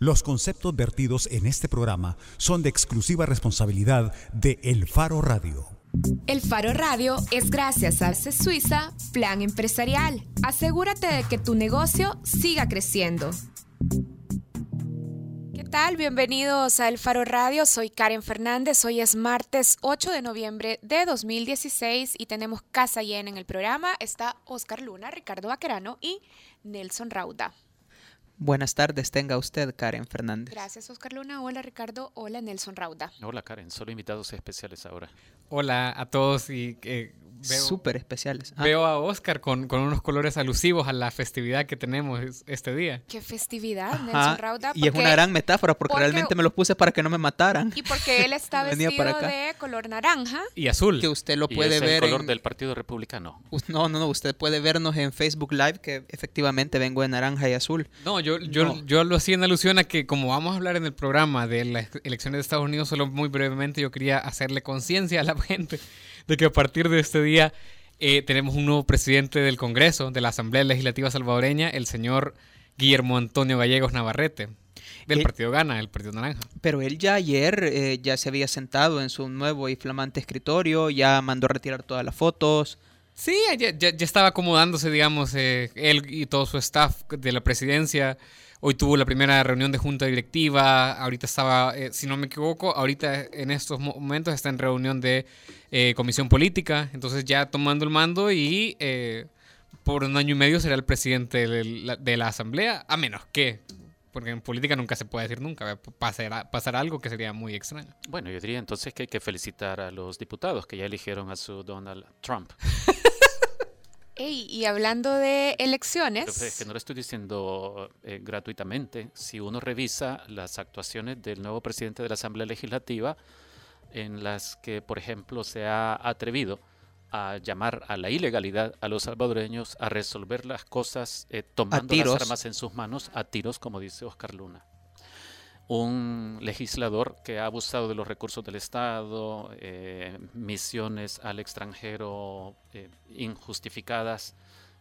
Los conceptos vertidos en este programa son de exclusiva responsabilidad de El Faro Radio. El Faro Radio es gracias a CES Suiza Plan Empresarial. Asegúrate de que tu negocio siga creciendo. ¿Qué tal? Bienvenidos a El Faro Radio. Soy Karen Fernández. Hoy es martes 8 de noviembre de 2016 y tenemos casa llena en el programa. Está Oscar Luna, Ricardo Vaquerano y Nelson Rauda. Buenas tardes, tenga usted, Karen Fernández. Gracias, Oscar Luna. Hola, Ricardo. Hola, Nelson Rauda. Hola, Karen. Solo invitados especiales ahora. Hola a todos y eh, Súper especiales. Ah, veo a Oscar con, con unos colores alusivos a la festividad que tenemos es- este día. Qué festividad, ajá, Nelson Rauda. y es una gran metáfora porque, porque- realmente me los puse para que no me mataran. Y porque él está vestido para acá. de color naranja. Y azul. Que usted lo Y puede es ver el color en... del Partido Republicano. No, no, no, usted puede vernos en Facebook Live que efectivamente vengo de naranja y azul. No, yo, yo, No. yo lo hacía en alusión a que como vamos a hablar en el programa de las elecciones de Estados Unidos, solo muy brevemente yo quería hacerle conciencia a la gente de que a partir de este día eh, tenemos un nuevo presidente del Congreso, de la Asamblea Legislativa Salvadoreña, el señor Guillermo Antonio Gallegos Navarrete, del Él- Partido Gana, el Partido Naranja. Pero él ya ayer eh, ya se había sentado en su nuevo y flamante escritorio, ya mandó a retirar todas las fotos. Sí, ya, ya- ya estaba acomodándose, digamos, eh, él y todo su staff de la presidencia. Hoy tuvo la primera reunión de junta directiva. Ahorita estaba, eh, si no me equivoco, ahorita en estos mo- momentos está en reunión de eh, comisión política. Entonces ya tomando el mando y eh, por un año y medio será el presidente de la, de la asamblea, a menos que, porque en política nunca se puede decir nunca, pasará, pasará algo que sería muy extraño. Bueno, yo diría entonces que hay que felicitar a los diputados que ya eligieron a su Donald Trump. Ey, y hablando de Pero elecciones, es que no lo estoy diciendo eh, gratuitamente. Si uno revisa las actuaciones del nuevo presidente de la Asamblea Legislativa, en las que, por ejemplo, se ha atrevido a llamar a la ilegalidad a los salvadoreños a resolver las cosas eh, tomando las armas en sus manos a tiros, como dice Oscar Luna. Un legislador que ha abusado de los recursos del Estado, eh, misiones al extranjero eh, injustificadas,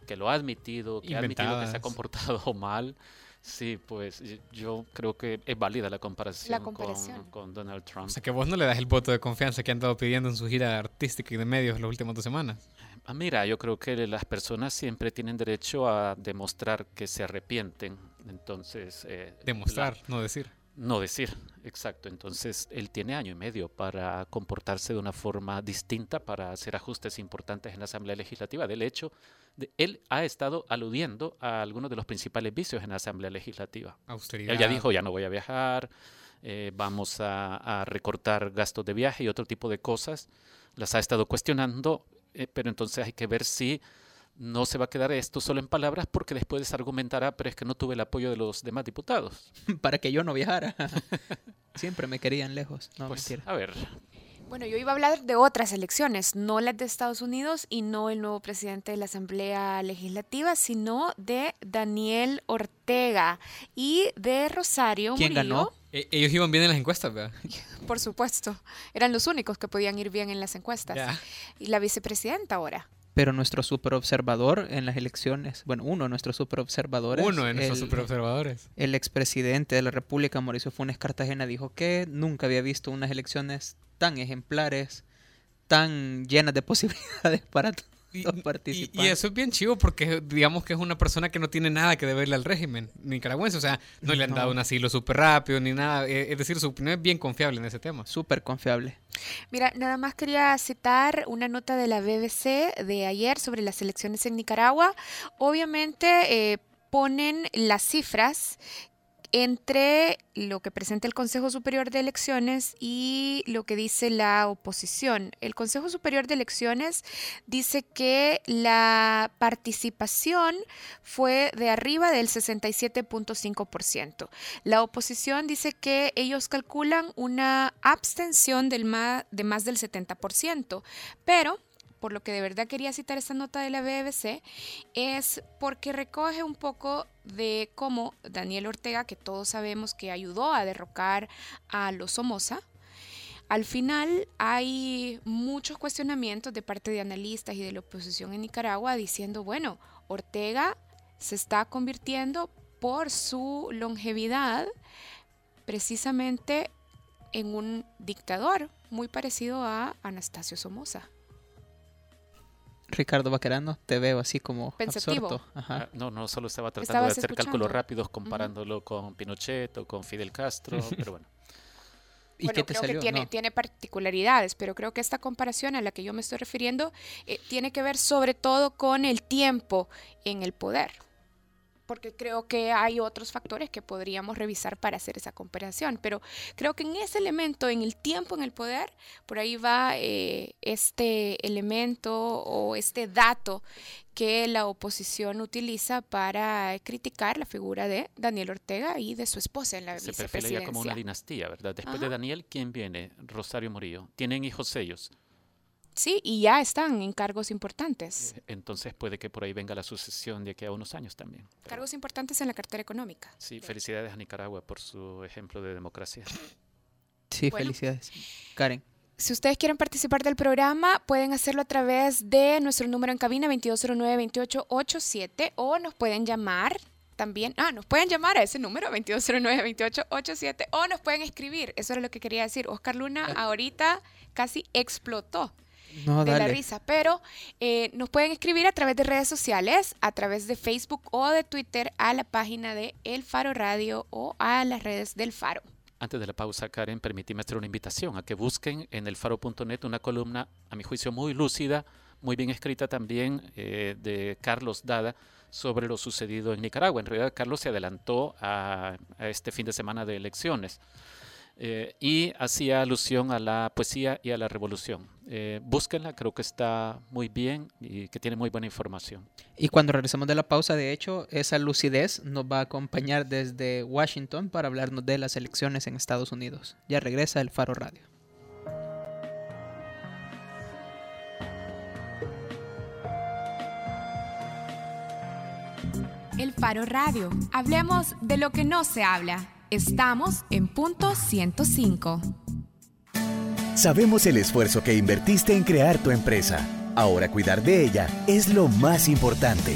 que lo ha admitido, que ha admitido que se ha comportado mal. Sí, pues yo creo que es válida la comparación, La con- comparación. Con, Donald Trump. O sea que vos no le das el voto de confianza que han estado pidiendo en su gira artística y de medios las últimas dos semanas. Ah, mira, yo creo que las personas siempre tienen derecho a demostrar que se arrepienten. Entonces, eh, Demostrar, la- no decir. No decir, exacto. Entonces, él tiene año y medio para comportarse de una forma distinta, para hacer ajustes importantes en la Asamblea Legislativa. Del hecho, de- él ha estado aludiendo a algunos de los principales vicios en la Asamblea Legislativa. Austeridad. Él ya dijo, ya no voy a viajar, eh, vamos a, a recortar gastos de viaje y otro tipo de cosas. Las ha estado cuestionando, eh, pero entonces hay que ver si no se va a quedar esto solo en palabras porque después argumentará, pero es que no tuve el apoyo de los demás diputados. para que yo no viajara. Siempre me querían lejos. No, pues, mentira. a ver, bueno, yo iba a hablar de otras elecciones, no las de Estados Unidos y no el nuevo presidente de la Asamblea Legislativa, sino de Daniel Ortega y de Rosario ¿Quién Murillo. ganó? E- ellos iban bien en las encuestas, ¿verdad? Por supuesto, eran los únicos que podían ir bien en las encuestas. Ya. Y la vicepresidenta ahora. Pero nuestro superobservador en las elecciones, bueno, uno de nuestros superobservadores, Uno de nuestros el, superobservadores. el expresidente de la República, Mauricio Funes Cartagena, dijo que nunca había visto unas elecciones tan ejemplares, tan llenas de posibilidades para todos Y, los y- participantes. y eso es bien chivo porque digamos que es una persona que no tiene nada que deberle al régimen nicaragüense. O sea, no le han No. dado un asilo súper rápido ni nada. Eh, Es decir, su opinión es bien confiable en ese tema. Súper confiable. Mira, nada más quería citar una nota de la BBC de ayer sobre las elecciones en Nicaragua. Obviamente eh, ponen las cifras entre lo que presenta el Consejo Superior de Elecciones y lo que dice la oposición. El Consejo Superior de Elecciones dice que la participación fue de arriba del 67.5%. La oposición dice que ellos calculan una abstención del de más del 70%, pero por lo que de verdad quería citar esta nota de la BBC, es porque recoge un poco de cómo Daniel Ortega, que todos sabemos que ayudó a derrocar a los Somoza, al final hay muchos cuestionamientos de parte de analistas y de la oposición en Nicaragua diciendo, bueno, Ortega se está convirtiendo por su longevidad precisamente en un dictador muy parecido a Anastasio Somoza. Ricardo Baquerano, te veo así como Pensativo. absorto. Ajá. Ah, No, no solo estaba tratando Estabas de hacer escuchando. cálculos rápidos comparándolo con Pinochet o con Fidel Castro, pero bueno. ¿Y bueno, qué te creo salió? que tiene, No. tiene particularidades, pero creo que esta comparación a la que yo me estoy refiriendo eh, tiene que ver sobre todo con el tiempo en el poder. Porque creo que hay otros factores que podríamos revisar para hacer esa comparación. Pero creo que en ese elemento, en el tiempo en el poder, por ahí va eh, este elemento o este dato que la oposición utiliza para criticar la figura de Daniel Ortega y de su esposa en la Se perfila ya vicepresidencia. como una dinastía, ¿verdad? Después de. Daniel, ¿quién viene? Rosario Murillo. Tienen hijos ellos. Sí, y ya están en cargos importantes. Eh, Entonces puede que por ahí venga la sucesión de aquí a unos años también. Pero Cargos importantes en la cartera económica. sí, felicidades a Nicaragua por su ejemplo de democracia. Sí, Bueno. felicidades. Karen. Si ustedes quieren participar del programa, pueden hacerlo a través de nuestro número en cabina 2209-2887 o nos pueden llamar también. Ah, nos pueden llamar a ese número 2209-2887 o nos pueden escribir. Eso era lo que quería decir. Oscar Luna ahorita casi explotó. No, de la risa, pero eh, nos pueden escribir a través de redes sociales, a través de Facebook o de Twitter a la página de El Faro Radio o a las redes del Faro. Antes de la pausa, Karen, permíteme hacer una invitación a que busquen en elfaro.net una columna, a mi juicio, muy lúcida, muy bien escrita también, eh, de Carlos Dada sobre lo sucedido en Nicaragua. En realidad, Carlos se adelantó a, a este fin de semana de elecciones eh, y hacía alusión a la poesía y a la revolución. Eh, búsquenla, creo que está muy bien y que tiene muy buena información. Y cuando regresemos de la pausa, de hecho, esa lucidez nos va a acompañar desde Washington para hablarnos de las elecciones en Estados Unidos. Ya regresa el Faro Radio. El Faro Radio. Hablemos de lo que no se habla. Estamos en punto 105. Sabemos el esfuerzo que invertiste en crear tu empresa. Ahora cuidar de ella es lo más importante.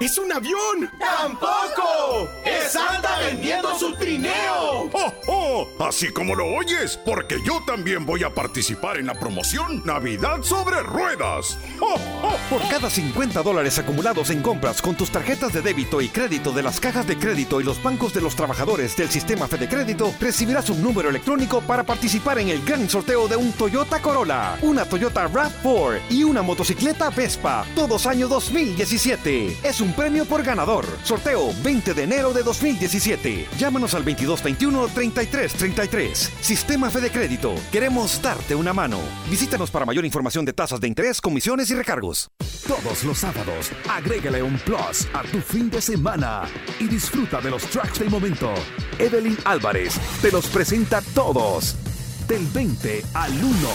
¡Es un avión! ¡Tampoco! ¡Es Santa vendiendo su trineo! ¡Oh, oh! Así como lo oyes, porque yo también voy a participar en la promoción Navidad sobre Ruedas. ¡Oh, oh! Por cada 50 dólares acumulados en compras con tus tarjetas de débito y crédito de las cajas de crédito y los bancos de los trabajadores del sistema Fede Crédito, recibirás un número electrónico para participar en el gran sorteo de un Toyota Corolla, una Toyota RAV4 y una motocicleta Vespa, todos año 2017. Es un premio por ganador. Sorteo 20 de enero de 2017. Llámanos al 2221-3333. Sistema Fede Crédito. Queremos darte una mano. Visítanos para mayor información de tasas de interés, comisiones y recargos. Todos los sábados, agrégale un plus a tu fin de semana y disfruta de los tracks del momento. Evelyn Álvarez te los presenta todos. Del 20 al 1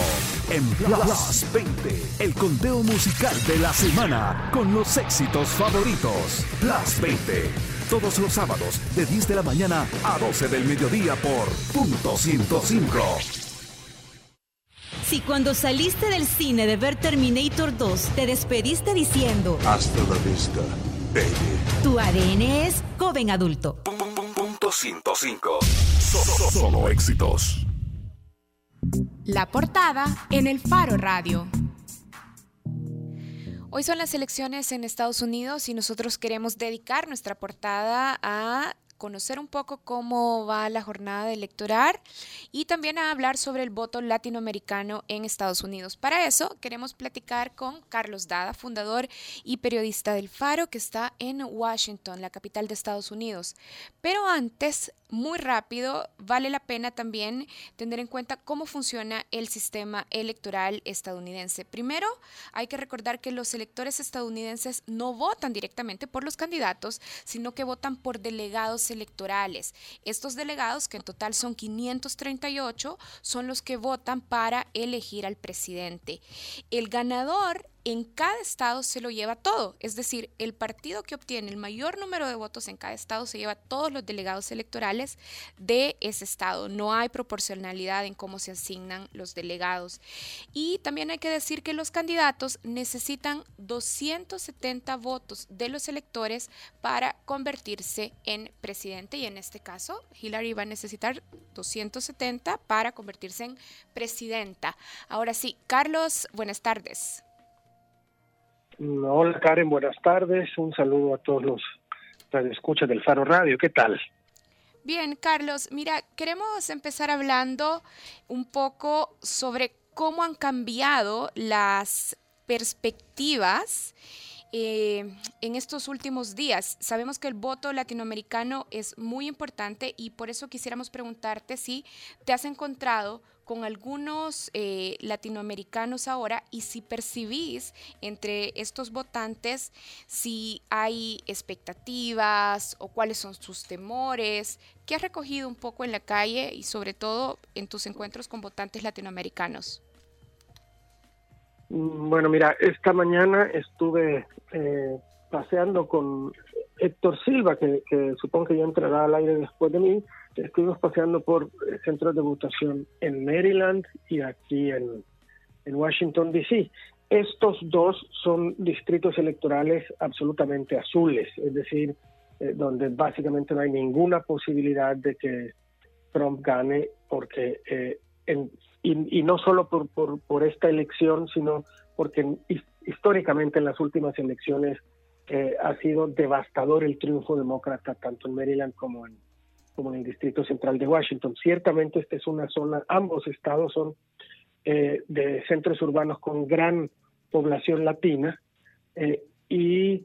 en Plus 20, el conteo musical de la semana con los éxitos favoritos. Plus 20, todos los sábados de 10 de la mañana a 12 del mediodía por punto 105. Si cuando saliste del cine de ver Terminator 2 te despediste diciendo Hasta la vista, baby. tu ADN es joven adulto. Punto 105. solo éxitos. La portada en el Faro Radio. Hoy son las elecciones en Estados Unidos y nosotros queremos dedicar nuestra portada a conocer un poco cómo va la jornada electoral y también a hablar sobre el voto latinoamericano en Estados Unidos. Para eso queremos platicar con Carlos Dada, fundador y periodista del Faro, que está en Washington, la capital de Estados Unidos. Pero antes, muy rápido, vale la pena también tener en cuenta cómo funciona el sistema electoral estadounidense. Primero, hay que recordar que los electores estadounidenses no votan directamente por los candidatos, sino que votan por delegados electorales. Estos delegados, que en total son 538, son los que votan para elegir al presidente. El ganador en cada estado se lo lleva todo. Es decir, el partido que obtiene el mayor número de votos en cada estado se lleva todos los delegados electorales de ese estado. No hay proporcionalidad en cómo se asignan los delegados. Y también hay que decir que los candidatos necesitan 270 votos de los electores para convertirse en presidente. Y en este caso, Hillary va a necesitar 270 para convertirse en presidenta. Ahora sí, Carlos, buenas tardes. Hola Karen, buenas tardes. Un saludo a todos los escuchas del Faro Radio. ¿Qué tal? Bien, Carlos. Mira, queremos empezar hablando un poco sobre cómo han cambiado las perspectivas eh, en estos últimos días. Sabemos que el voto latinoamericano es muy importante y por eso quisiéramos preguntarte si te has encontrado con algunos eh, latinoamericanos ahora y si percibís entre estos votantes si hay expectativas o cuáles son sus temores, qué has recogido un poco en la calle y sobre todo en tus encuentros con votantes latinoamericanos. Mm, bueno, mira, esta mañana estuve eh, paseando con Héctor Silva, que, que supongo que ya entrará al aire después de mí, estuvimos paseando por eh, centros de votación en Maryland y aquí en, Washington, D.C. Estos dos son distritos electorales absolutamente azules, es decir, eh, donde básicamente no hay ninguna posibilidad de que Trump gane, porque eh, y, no solo por, por, esta elección, sino porque históricamente en las últimas elecciones ha sido devastador el triunfo demócrata tanto en Maryland como en, como en el Distrito Central de Washington. Ciertamente esta es una zona, ambos estados son eh, de centros urbanos con gran población latina eh, y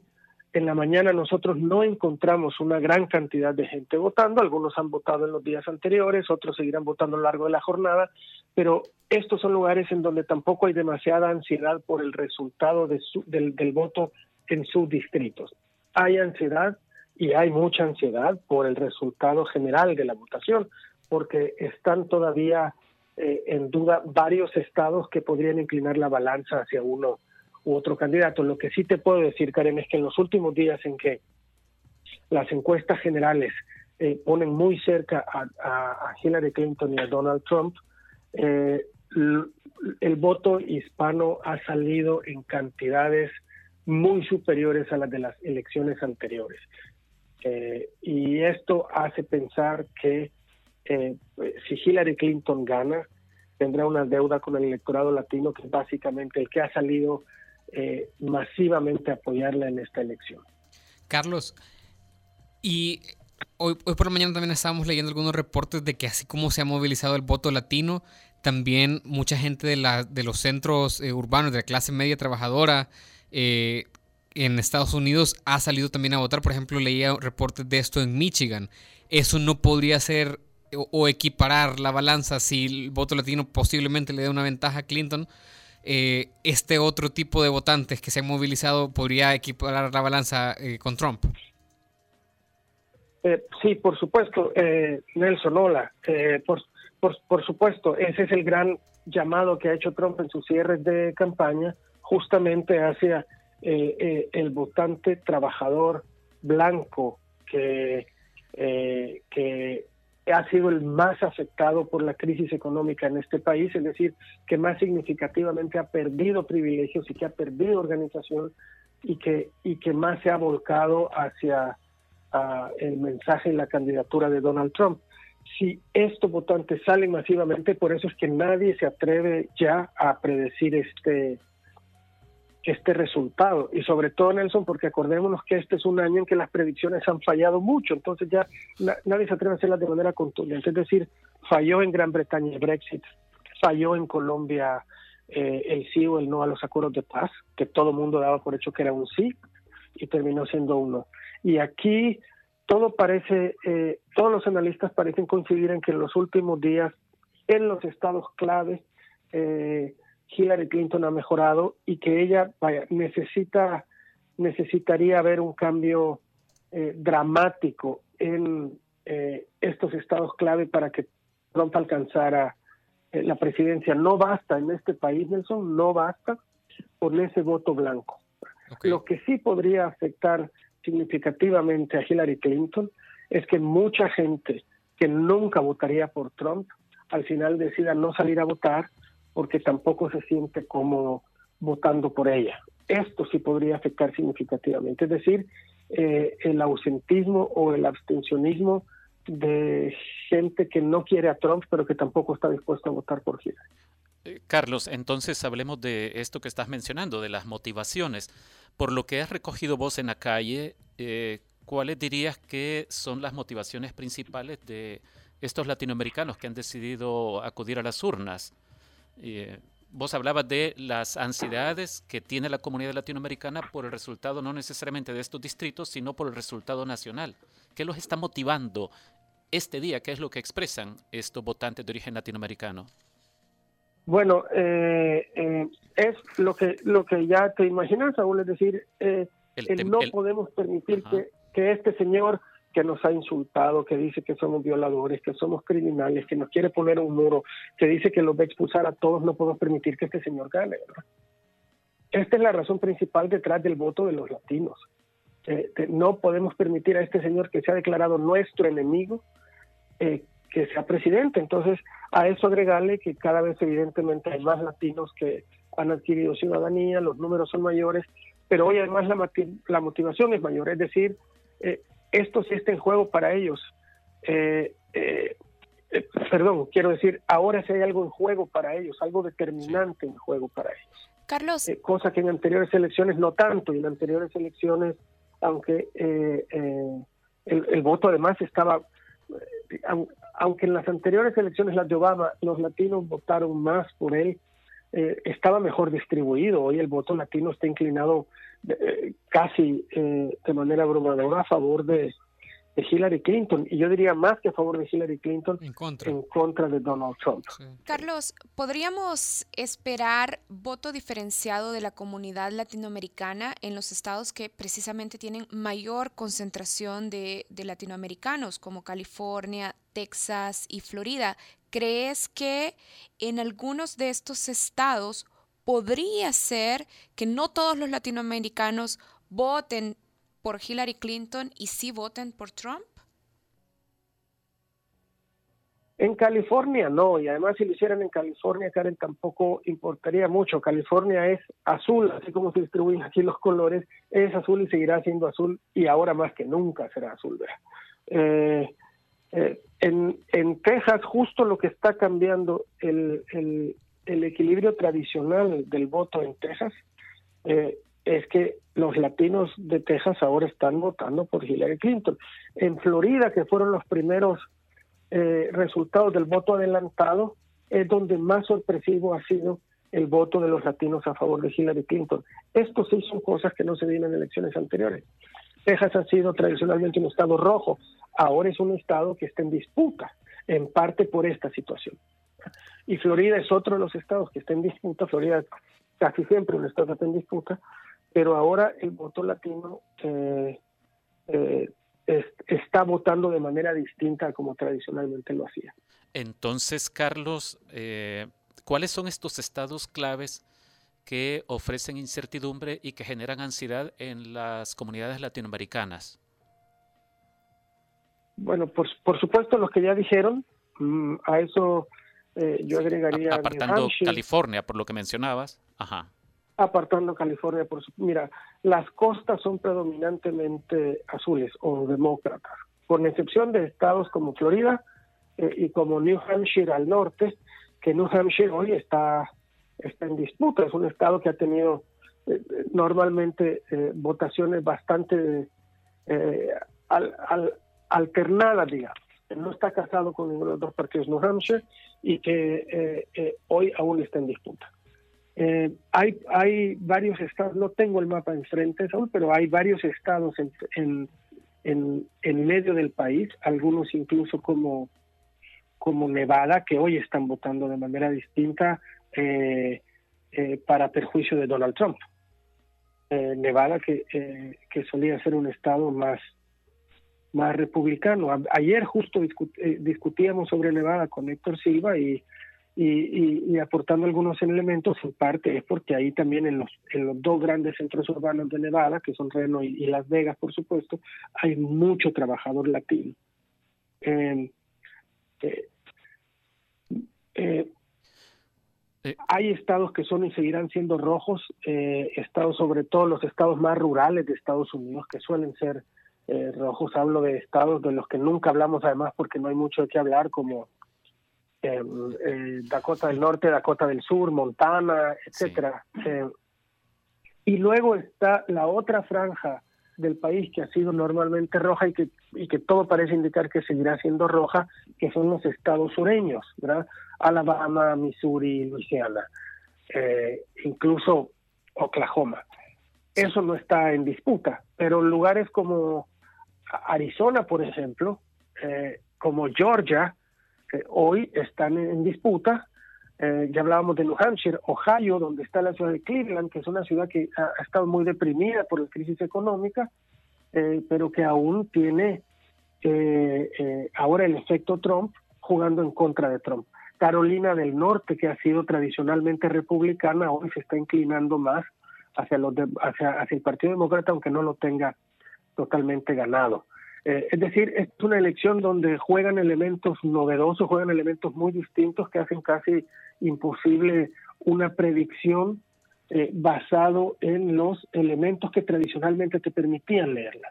en la mañana nosotros no encontramos una gran cantidad de gente votando, algunos han votado en los días anteriores, otros seguirán votando a lo largo de la jornada, pero estos son lugares en donde tampoco hay demasiada ansiedad por el resultado de del, del voto en sus distritos. Hay ansiedad y hay mucha ansiedad por el resultado general de la votación, porque están todavía eh, en duda varios estados que podrían inclinar la balanza hacia uno u otro candidato. Lo que sí te puedo decir, Karen, es que en los últimos días en que las encuestas generales eh, ponen muy cerca a, Hillary Clinton y a Donald Trump, eh, el voto hispano ha salido en cantidades muy superiores a las de las elecciones anteriores. Eh, y esto hace pensar que eh, si Hillary Clinton gana, tendrá una deuda con el electorado latino, que es básicamente el que ha salido eh, masivamente a apoyarla en esta elección. Carlos, y hoy, hoy por la mañana también estábamos leyendo algunos reportes de que así como se ha movilizado el voto latino, también mucha gente de, la, de los centros urbanos, de la clase media trabajadora, eh, en Estados Unidos ha salido también a votar. Por ejemplo, leía reportes de esto en Michigan. Eso no podría ser o, equiparar la balanza si el voto latino posiblemente le dé una ventaja a Clinton. Eh, este otro tipo de votantes que se han movilizado podría equiparar la balanza eh, con Trump. Eh, sí, por supuesto, Nelson, hola. Por, por, por supuesto, ese es el gran llamado que ha hecho Trump en sus cierres de campaña, justamente hacia eh, eh, el votante trabajador blanco que, eh, que ha sido el más afectado por la crisis económica en este país, es decir, que más significativamente ha perdido privilegios y que ha perdido organización y que, y que más se ha volcado hacia el mensaje y la candidatura de Donald Trump. Si estos votantes salen masivamente, por eso es que nadie se atreve ya a predecir este, este resultado. Y sobre todo, Nelson, porque acordémonos que este es un año en que las predicciones han fallado mucho, entonces ya nadie se atreve a hacerlas de manera contundente. Es decir, falló en Gran Bretaña el Brexit, falló en Colombia eh, el sí o el no a los acuerdos de paz, que todo el mundo daba por hecho que era un sí, y terminó siendo uno. Y aquí todo parece, eh, todos los analistas parecen coincidir en que en los últimos días, en los estados clave, eh, Hillary Clinton ha mejorado y que ella vaya, necesita necesitaría ver un cambio eh, dramático en eh, estos estados clave para que Trump alcanzara eh, la presidencia. No basta en este país, Nelson, no basta con ese voto blanco. Lo que sí podría afectar significativamente a Hillary Clinton es que mucha gente que nunca votaría por Trump al final decida no salir a votar porque tampoco se siente cómodo votando por ella. Esto sí podría afectar significativamente, es decir, eh, el ausentismo o el abstencionismo de gente que no quiere a Trump, pero que tampoco está dispuesto a votar por Hillary. Eh, Carlos, entonces hablemos de esto que estás mencionando, de las motivaciones. Por lo que has recogido vos en la calle, eh, ¿cuáles dirías que son las motivaciones principales de estos latinoamericanos que han decidido acudir a las urnas? Eh, vos hablabas de las ansiedades que tiene la comunidad latinoamericana por el resultado no necesariamente de estos distritos, sino por el resultado nacional. ¿Qué los está motivando este día? ¿Qué es lo que expresan estos votantes de origen latinoamericano? Bueno, eh, eh, es lo que lo que ya te imaginas, Saúl, es decir, eh, no podemos permitir que, que este señor que nos ha insultado, que dice que somos violadores, que somos criminales, que nos quiere poner un muro, que dice que los va a expulsar a todos, no podemos permitir que este señor gane. ¿verdad? Esta es la razón principal detrás del voto de los latinos. no podemos permitir a este señor que se ha declarado nuestro enemigo eh, que sea presidente. Entonces, a eso agregarle que cada vez evidentemente hay más latinos que han adquirido ciudadanía, los números son mayores, pero hoy además la, la motivación es mayor, es decir, eh, esto sí está en juego para ellos. Eh, eh, perdón, quiero decir, ahora sí hay algo en juego para ellos, algo determinante en juego para ellos. Carlos. cosa que en anteriores elecciones no tanto, y en anteriores elecciones, aunque el, el voto además estaba aunque en las anteriores elecciones, las de Obama, los latinos votaron más por él, eh, estaba mejor distribuido. Hoy el voto latino está inclinado eh, casi eh, de manera abrumadora a favor de, de Hillary Clinton, y yo diría más que a favor de Hillary Clinton, en contra, de Donald Trump. Carlos, ¿podríamos esperar voto diferenciado de la comunidad latinoamericana en los estados que precisamente tienen mayor concentración de, de latinoamericanos, como California, Texas y Florida? ¿Crees que en algunos de estos estados podría ser que no todos los latinoamericanos voten por Hillary Clinton y sí voten por Trump? En California no, y además si lo hicieran en California, Karen, tampoco importaría mucho. California es azul, así como se distribuyen aquí los colores, es azul y seguirá siendo azul y ahora más que nunca será azul. Eh, eh, en, en, Texas justo lo que está cambiando el, el, el equilibrio tradicional del voto en Texas eh, es que los latinos de Texas ahora están votando por Hillary Clinton. En Florida, que fueron los primeros eh, resultados del voto adelantado, es donde más sorpresivo ha sido el voto de los latinos a favor de Hillary Clinton. Esto sí son cosas que no se vieron en elecciones anteriores. Texas ha sido tradicionalmente un estado rojo, ahora es un estado que está en disputa, en parte por esta situación. Y Florida es otro de los estados que está en disputa, Florida casi siempre un estado que está en disputa, pero ahora el voto latino eh, eh, está votando de manera distinta a como tradicionalmente lo hacía. Entonces, Carlos, eh, ¿cuáles son estos estados claves que ofrecen incertidumbre y que generan ansiedad en las comunidades latinoamericanas? Bueno, por, por supuesto, los que ya dijeron, mm, a eso yo agregaría. Apartando California, por lo que mencionabas. Ajá apartando California por su... Mira, las costas son predominantemente azules o demócratas, con excepción de estados como Florida eh, y como New Hampshire al norte, que New Hampshire hoy está, está en disputa, es un estado que ha tenido eh, normalmente eh, votaciones bastante al, alternadas, digamos. No está casado con ninguno de los dos partidos New Hampshire y que hoy aún está en disputa. Eh, hay, hay varios estados, no tengo el mapa enfrente, Saúl, pero hay varios estados en, en, en, medio del país, algunos incluso como, como Nevada, que hoy están votando de manera distinta eh, eh, para perjuicio de Donald Trump. Nevada, que, que solía ser un estado más, más republicano. ayer justo eh, discutíamos sobre Nevada con Héctor Silva y, y, aportando algunos elementos, en parte es porque ahí también en los, en los dos grandes centros urbanos de Nevada, que son Reno y, Las Vegas, por supuesto, hay mucho trabajador latino. Eh, eh, hay estados que son y seguirán siendo rojos, estados sobre todo los estados más rurales de Estados Unidos que suelen ser eh, rojos, hablo de estados de los que nunca hablamos además porque no hay mucho de qué hablar, como eh, eh, Dakota del Norte, Dakota del Sur, Montana, etcétera. y luego está la otra franja del país que ha sido normalmente roja y que, y que todo parece indicar que seguirá siendo roja, que son los estados sureños, ¿verdad? Alabama, Missouri, Luisiana, incluso Oklahoma. Eso no está en disputa, pero lugares como Arizona, por ejemplo, eh, como Georgia, hoy están en, disputa. Eh, ya hablábamos de New Hampshire, Ohio, donde está la ciudad de Cleveland, que es una ciudad que ha, estado muy deprimida por la crisis económica, eh, pero que aún tiene ahora el efecto Trump jugando en contra de Trump. Carolina del Norte, que ha sido tradicionalmente republicana, hoy se está inclinando más hacia, los hacia, hacia el Partido Demócrata, aunque no lo tenga totalmente ganado. Eh, es decir, es una elección donde juegan elementos novedosos, juegan elementos muy distintos que hacen casi imposible una predicción eh, basado en los elementos que tradicionalmente te permitían leerla.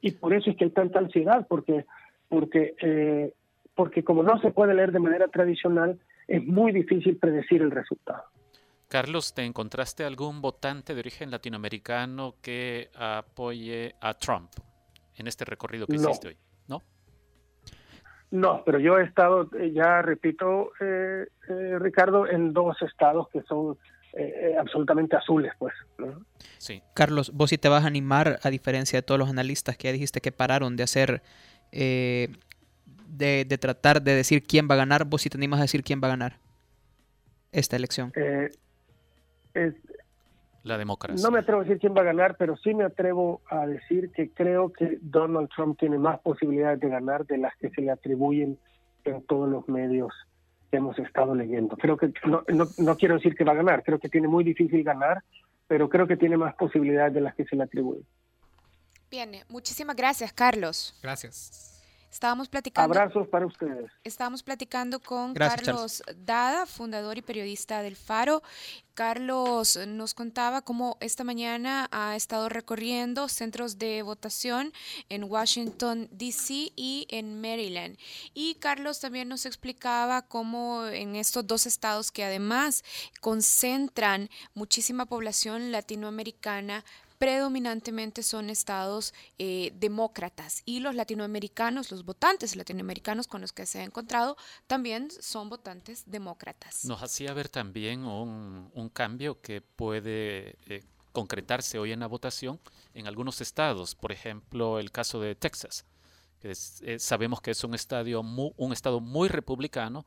Y por eso es que hay tanta ansiedad, porque, porque, eh, porque como no se puede leer de manera tradicional, es muy difícil predecir el resultado. Carlos, ¿te encontraste algún votante de origen latinoamericano que apoye a Trump en este recorrido que hiciste hoy? ¿No? No, pero yo he estado, eh, ya repito, eh, eh, Ricardo, en dos estados que son absolutamente azules, pues. Sí. Carlos, vos sí te vas a animar, a diferencia de todos los analistas que ya dijiste que pararon de hacer, de, de, tratar de decir quién va a ganar, vos sí te animas a decir quién va a ganar esta elección. Eh, es, la democracia. No me atrevo a decir quién va a ganar, pero sí me atrevo a decir que creo que Donald Trump tiene más posibilidades de ganar de las que se le atribuyen en todos los medios que hemos estado leyendo. Creo que no, no, quiero decir que va a ganar, creo que tiene muy difícil ganar, pero creo que tiene más posibilidades de las que se le atribuyen. Bien, muchísimas gracias, Carlos. Gracias. Estábamos platicando. Abrazos para ustedes. Estábamos platicando con Carlos Dada, fundador y periodista del Faro. Carlos nos contaba cómo esta mañana ha estado recorriendo centros de votación en Washington, D.C. y en Maryland. Y Carlos también nos explicaba cómo en estos dos estados que además concentran muchísima población latinoamericana, predominantemente son estados eh, demócratas y los latinoamericanos, los votantes latinoamericanos con los que se ha encontrado, también son votantes demócratas. Nos hacía ver también un, cambio que puede eh, concretarse hoy en la votación en algunos estados, por ejemplo el caso de Texas, que eh, sabemos que es un, estadio un estado muy republicano,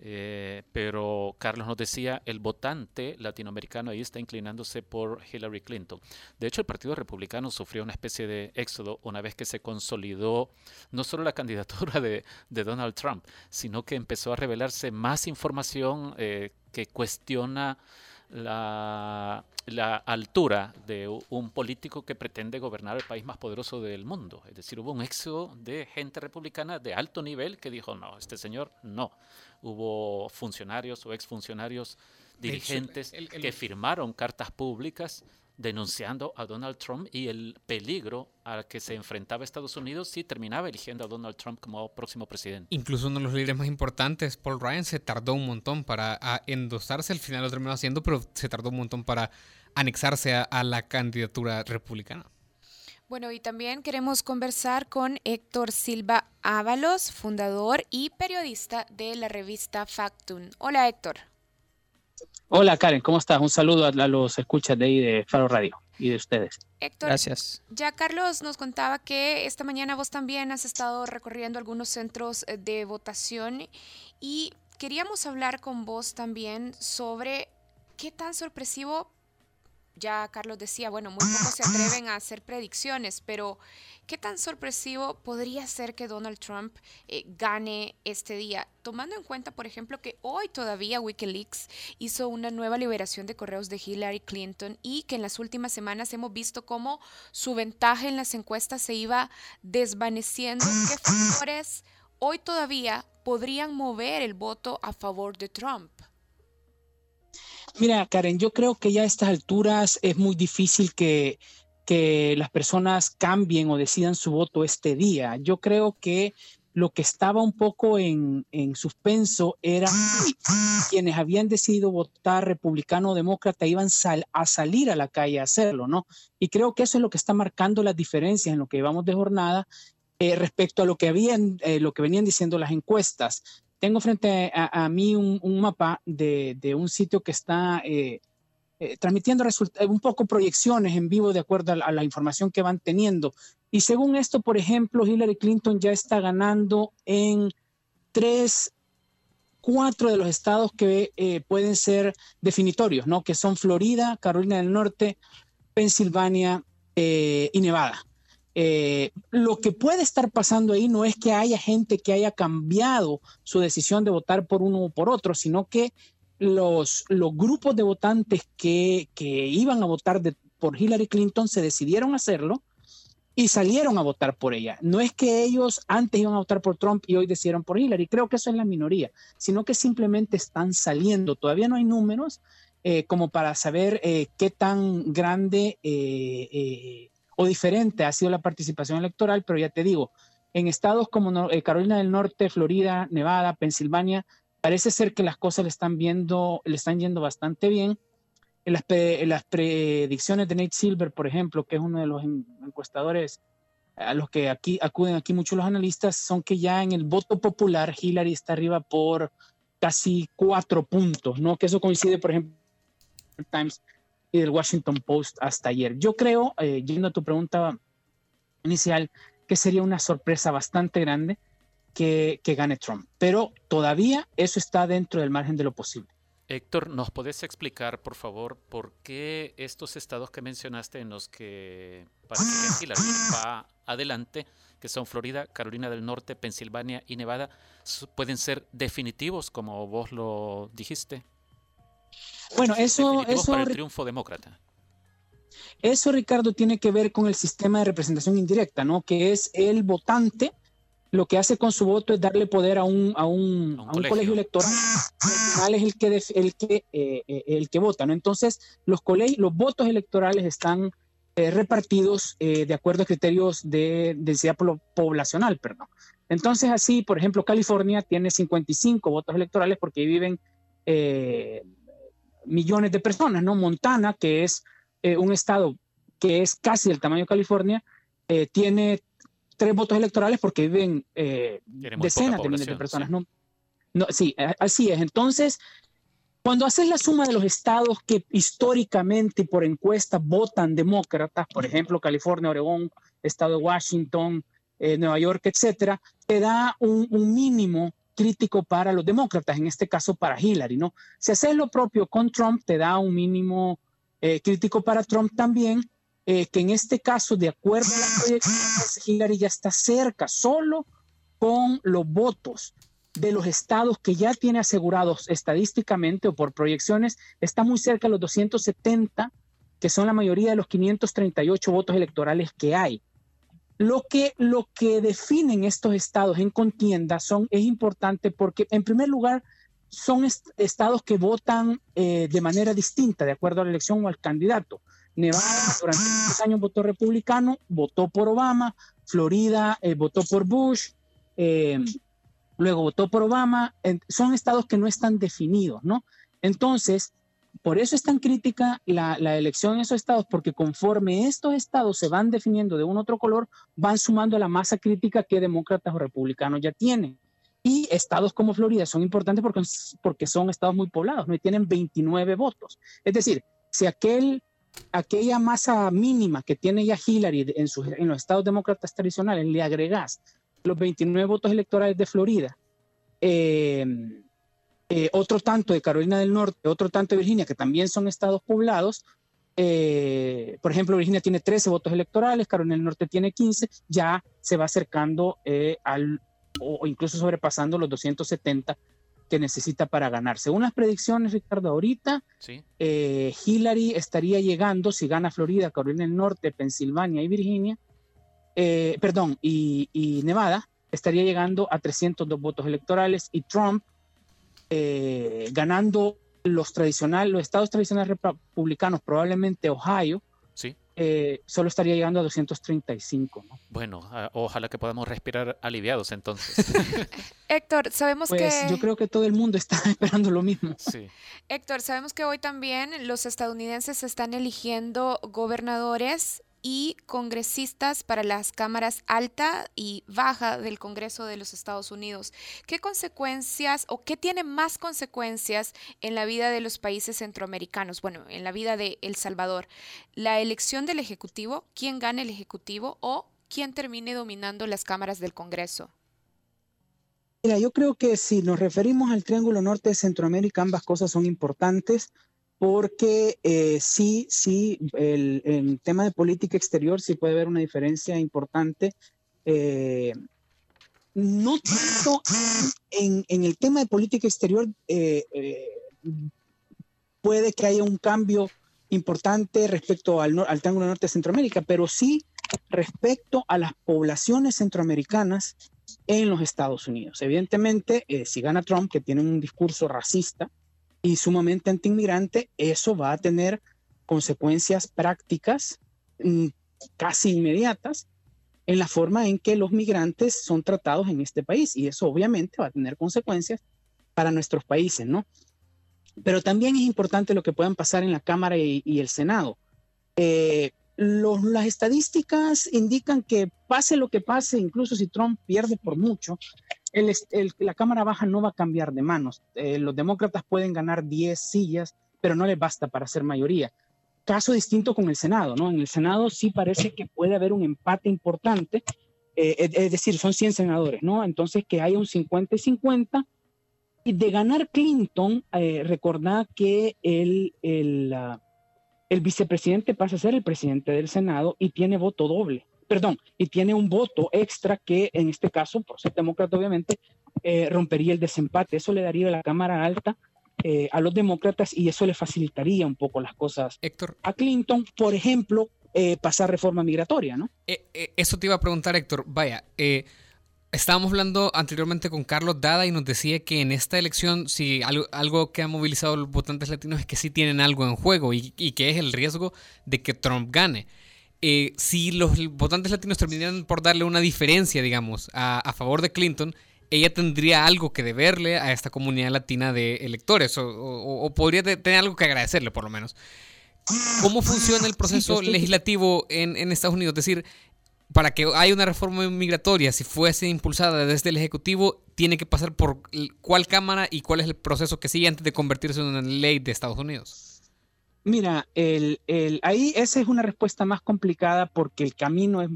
eh, pero Carlos nos decía, el votante latinoamericano ahí está inclinándose por Hillary Clinton. De hecho, el Partido Republicano sufrió una especie de éxodo una vez que se consolidó no solo la candidatura de, Donald Trump, sino que empezó a revelarse más información eh, que cuestiona la, la, altura de un político que pretende gobernar el país más poderoso del mundo. Es decir, hubo un éxodo de gente republicana de alto nivel que dijo, no, este señor no hubo funcionarios o exfuncionarios dirigentes que firmaron cartas públicas denunciando a Donald Trump y el peligro al que se enfrentaba Estados Unidos si terminaba eligiendo a Donald Trump como próximo presidente. Incluso uno de los líderes más importantes, Paul Ryan, se tardó un montón para endosarse, al final lo terminó haciendo, pero se tardó un montón para anexarse a la candidatura republicana. Bueno, y también queremos conversar con Héctor Silva Ábalos, fundador y periodista de la revista Factum. Hola, Héctor. Hola, Karen, ¿cómo estás? Un saludo a los escuchas de ahí de Faro Radio y de ustedes. Héctor, Gracias. Ya Carlos nos contaba que esta mañana vos también has estado recorriendo algunos centros eh, de votación y queríamos hablar con vos también sobre qué tan sorpresivo ya Carlos decía, bueno, muy pocos se atreven a hacer predicciones, pero ¿qué tan sorpresivo podría ser que Donald Trump eh, gane este día? Tomando en cuenta, por ejemplo, que hoy todavía Wikileaks hizo una nueva liberación de correos de Hillary Clinton y que en las últimas semanas hemos visto cómo su ventaja en las encuestas se iba desvaneciendo. ¿Qué factores hoy todavía podrían mover el voto a favor de Trump? Mira, Karen, yo creo que ya a estas alturas es muy difícil que, que las personas cambien o decidan su voto este día. Yo creo que lo que estaba un poco en, en suspenso era quienes habían decidido votar republicano o demócrata iban a salir a la calle a hacerlo, ¿no? Y creo que eso es lo que está marcando las diferencias en lo que llevamos de jornada eh, respecto a lo que habían, eh, lo que venían diciendo las encuestas tengo frente a, mí un, mapa de, un sitio que está eh, eh, transmitiendo un poco proyecciones en vivo de acuerdo a la, información que van teniendo. Y según esto, por ejemplo, Hillary Clinton ya está ganando en tres, cuatro de los estados que eh, pueden ser definitorios, ¿no? Que son Florida, Carolina del Norte, Pensilvania y Nevada. Eh, lo que puede estar pasando ahí no es que haya gente que haya cambiado su decisión de votar por uno o por otro, sino que los, los grupos de votantes que, iban a votar por Hillary Clinton se decidieron hacerlo y salieron a votar por ella. No es que ellos antes iban a votar por Trump y hoy decidieron por Hillary, creo que eso es la minoría, sino que simplemente están saliendo. Todavía no hay números eh, como para saber eh, qué tan grande o diferente ha sido la participación electoral, pero ya te digo, en estados como eh, Carolina del Norte, Florida, Nevada, Pensilvania, parece ser que las cosas le están viendo, le están yendo bastante bien. En las, predicciones de Nate Silver, por ejemplo, que es uno de los encuestadores a los que aquí acuden aquí muchos los analistas, son que ya en el voto popular Hillary está arriba por casi cuatro puntos, ¿no? Que eso coincide, por ejemplo, Times y del Washington Post hasta ayer. Yo creo, eh, yendo a tu pregunta inicial, que sería una sorpresa bastante grande que, que, gane Trump. Pero todavía eso está dentro del margen de lo posible. Héctor, ¿nos podés explicar, por favor, por qué estos estados que mencionaste en los que parece que Hillary va adelante, que son Florida, Carolina del Norte, Pensilvania y Nevada, pueden ser definitivos, como vos lo dijiste? Bueno, eso... eso para el triunfo demócrata. Eso, Ricardo, tiene que ver con el sistema de representación indirecta, ¿no? Que es el votante, lo que hace con su voto es darle poder a un, a un, a un, colegio. electoral. Al final es el que, el que, eh, eh, el que vota, ¿no? Entonces, los, colegios, los votos electorales están eh, repartidos de acuerdo a criterios de densidad poblacional, perdón. Entonces, así, por ejemplo, California tiene 55 votos electorales porque viven millones de personas, ¿no? Montana, que es eh, un estado que es casi el tamaño de California, eh, tiene tres votos electorales porque viven eh, decenas de miles de personas, ¿no? no sí, así es. Entonces, cuando haces la suma de los estados que históricamente por encuesta votan demócratas, por ejemplo, California, Oregón, estado de Washington, Nueva York, etcétera, te da un, un mínimo crítico para los demócratas, en este caso para Hillary, ¿no? Si haces lo propio con Trump, te da un mínimo eh, crítico para Trump también, eh, que en este caso, de acuerdo a las proyecciones, Hillary ya está cerca, solo con los votos de los estados que ya tiene asegurados estadísticamente o por proyecciones, está muy cerca de los 270, que son la mayoría de los 538 votos electorales que hay. Lo que, lo que definen estos estados en contienda son, es importante porque, en primer lugar, son estados que votan eh, de manera distinta de acuerdo a la elección o al candidato. Nevada durante muchos años votó republicano, votó por Obama, Florida eh, votó por Bush, eh, luego votó por Obama, son estados que no están definidos, ¿no? Entonces, por eso es tan crítica la, elección en esos estados, porque conforme estos estados se van definiendo de un otro color, van sumando a la masa crítica que demócratas o republicanos ya tienen. Y estados como Florida son importantes porque, porque son estados muy poblados, ¿no? Tienen 29 votos. Es decir, si aquel, aquella masa mínima que tiene ya Hillary en, sus, los estados demócratas tradicionales, le agregas los 29 votos electorales de Florida, eh, eh, otro tanto de Carolina del Norte, otro tanto de Virginia, que también son estados poblados, eh, por ejemplo, Virginia tiene 13 votos electorales, Carolina del Norte tiene 15, ya se va acercando eh, al, o incluso sobrepasando los 270 que necesita para ganar. Según las predicciones, Ricardo, ahorita eh, Hillary estaría llegando, si gana Florida, Carolina del Norte, Pensilvania y Virginia, perdón, y, y, Nevada, estaría llegando a 302 votos electorales y Trump ganando los tradicionales, los estados tradicionales republicanos, probablemente Ohio, sí. Eh, solo estaría llegando a 235. Bueno, ojalá que podamos respirar aliviados entonces. Héctor, sabemos pues, que... Yo creo que todo el mundo está esperando lo mismo. Sí. Héctor, sabemos que hoy también los estadounidenses están eligiendo gobernadores y congresistas para las cámaras alta y baja del Congreso de los Estados Unidos. ¿Qué consecuencias o qué tiene más consecuencias en la vida de los países centroamericanos? Bueno, en la vida de El Salvador. ¿La elección del Ejecutivo? ¿Quién gana el Ejecutivo? ¿O quién termine dominando las cámaras del Congreso? Mira, yo creo que si nos referimos al Triángulo Norte de Centroamérica, ambas cosas son importantes porque eh, sí, sí, el, el, tema de política exterior sí puede haber una diferencia importante. Eh, no tanto en, en, el tema de política exterior, eh, puede que haya un cambio importante respecto al, al Triángulo Norte de Centroamérica, pero sí respecto a las poblaciones centroamericanas en los Estados Unidos. Evidentemente, si gana Trump, que tiene un discurso racista, y sumamente antiinmigrante, eso va a tener consecuencias prácticas mm, casi inmediatas en la forma en que los migrantes son tratados en este país y eso obviamente va a tener consecuencias para nuestros países, ¿no? Pero también es importante lo que puedan pasar en la Cámara y, el Senado. Eh, las estadísticas indican que pase lo que pase, incluso si Trump pierde por mucho, la Cámara Baja no va a cambiar de manos. Eh, los demócratas pueden ganar 10 sillas, pero no les basta para ser mayoría. Caso distinto con el Senado, ¿no? En el Senado sí parece que puede haber un empate importante, eh, es, decir, son 100 senadores, ¿no? Entonces que haya un 50 y 50. Y de ganar Clinton, eh, recordad que el, el, el vicepresidente pasa a ser el presidente del Senado y tiene voto doble perdón, y tiene un voto extra que en este caso, por ser demócrata obviamente, eh, rompería el desempate. Eso le daría a la Cámara Alta eh, a los demócratas y eso le facilitaría un poco las cosas. Héctor. A Clinton, por ejemplo, eh, pasar reforma migratoria, ¿no? eso te iba a preguntar, Héctor. Vaya, estábamos hablando anteriormente con Carlos Dada y nos decía que en esta elección, si algo, que ha movilizado a los votantes latinos es que sí tienen algo en juego y que es el riesgo de que Trump gane. Eh, si los votantes latinos terminaran por darle una diferencia, digamos, a, favor de Clinton, ella tendría algo que deberle a esta comunidad latina de electores o, podría tener algo que agradecerle por lo menos. ¿Cómo funciona el proceso legislativo en, Estados Unidos? Es decir, para que haya una reforma migratoria, si fuese impulsada desde el Ejecutivo, tiene que pasar por cuál Cámara y cuál es el proceso que sigue antes de convertirse en una ley de Estados Unidos. Mira, el, el, ahí esa es una respuesta más complicada porque el camino es,